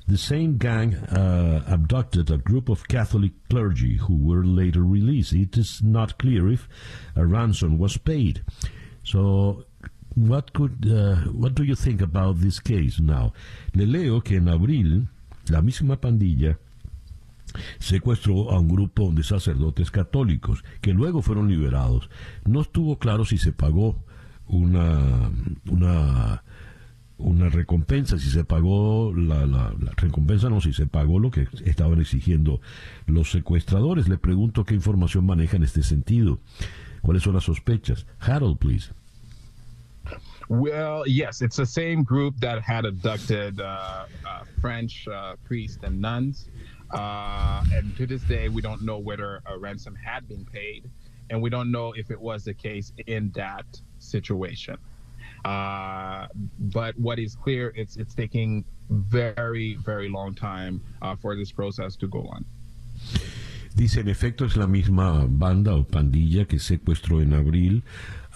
the same gang uh, abducted a group of Catholic clergy who were later released. It is not clear if a ransom was paid. So, what could uh, what do you think about this case now? Le leo que en abril la misma pandilla secuestró a un grupo de sacerdotes católicos que luego fueron liberados. No estuvo claro si se pagó una, una, recompensa, si se pagó la recompensa, no, si se pagó lo que estaban exigiendo los secuestradores. Le pregunto qué información maneja en este sentido. ¿Cuáles son las sospechas? Harold, please. Well, yes, it's the same group that had abducted uh, uh, French uh, priests and nuns. Uh, and to this day, we don't know whether a ransom had been paid, and we don't know if it was the case in that situation. Uh, but what is clear, it's it's taking very very long time uh, for this process to go on. Dice, en efecto, es la misma banda o pandilla que secuestró en abril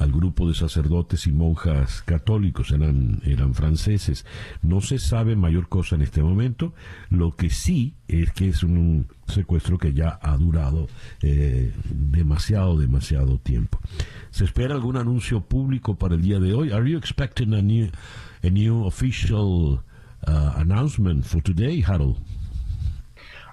al grupo de sacerdotes y monjas católicos, eran, eran franceses. No se sabe mayor cosa en este momento, lo que sí es que es un secuestro que ya ha durado eh, demasiado, demasiado tiempo. ¿Se espera algún anuncio público para el día de hoy? Are you expecting a new, a new official uh, announcement for today, Harold?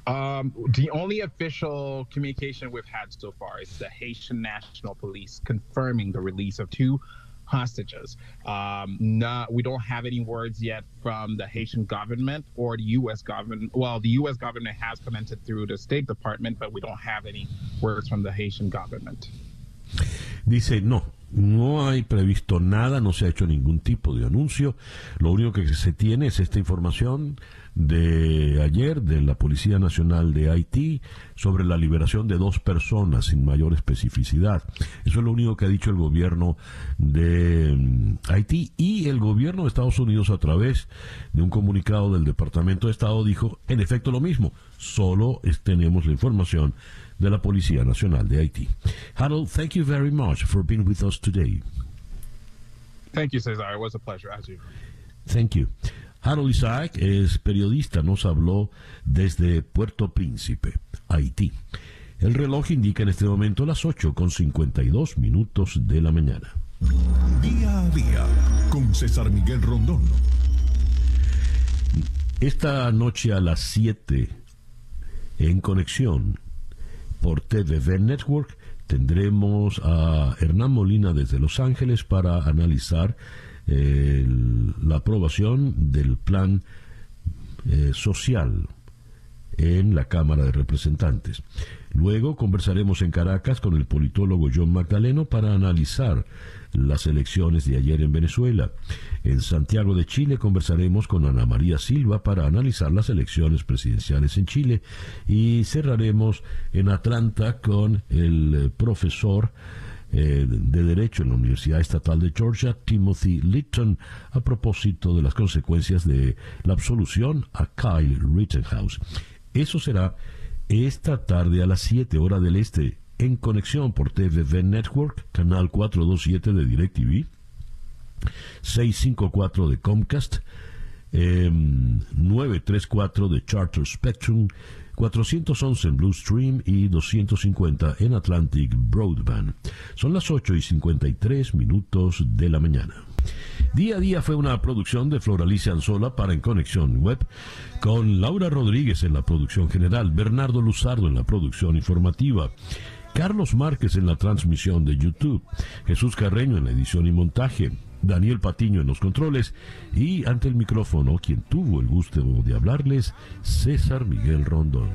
Um, the only official communication we've had so far is the Haitian National Police confirming the release of two hostages. Um, not, we don't have any words yet from the Haitian government or the U.S. government. Well, the U.S. government has commented through the State Department, but we don't have any words from the Haitian government. Dice, no, no hay previsto nada, no se ha hecho ningún tipo de anuncio. Lo único que se tiene es esta información de ayer de la Policía Nacional de Haití sobre la liberación de dos personas sin mayor especificidad. Eso es lo único que ha dicho el gobierno de mm, Haití y el gobierno de Estados Unidos a través de un comunicado del Departamento de Estado dijo en efecto lo mismo, solo tenemos la información de la Policía Nacional de Haití. Harold, thank you very much for being with us today. Thank you, Cesar. It was a pleasure, as usual. Thank you. Harold Isaac es periodista, nos habló desde Puerto Príncipe, Haití. El reloj indica en este momento las 8 con 52 minutos de la mañana. Día a día con César Miguel Rondón. Esta noche a las 7 en conexión por TVV Network tendremos a Hernán Molina desde Los Ángeles para analizar eh, la aprobación del plan eh, social en la Cámara de Representantes. Luego conversaremos en Caracas con el politólogo John Magdaleno para analizar las elecciones de ayer en Venezuela. En Santiago de Chile conversaremos con Ana María Silva para analizar las elecciones presidenciales en Chile y cerraremos en Atlanta con el eh, profesor eh, de Derecho en la Universidad Estatal de Georgia, Timothy Litton, a propósito de las consecuencias de la absolución a Kyle Rittenhouse. Eso será esta tarde a las 7 horas del este, En Conexión por TVV Network, canal 427 de DirecTV, 654 de Comcast, 934 em, de Charter Spectrum, 411 en Blue Stream y 250 en Atlantic Broadband. Son las 8 y 53 minutos de la mañana. Día a día fue una producción de Floralicia Anzola para En Conexión Web, con Laura Rodríguez en la producción general, Bernardo Luzardo en la producción informativa. Carlos Márquez en la transmisión de YouTube, Jesús Carreño en la edición y montaje, Daniel Patiño en los controles y ante el micrófono quien tuvo el gusto de hablarles, César Miguel Rondón.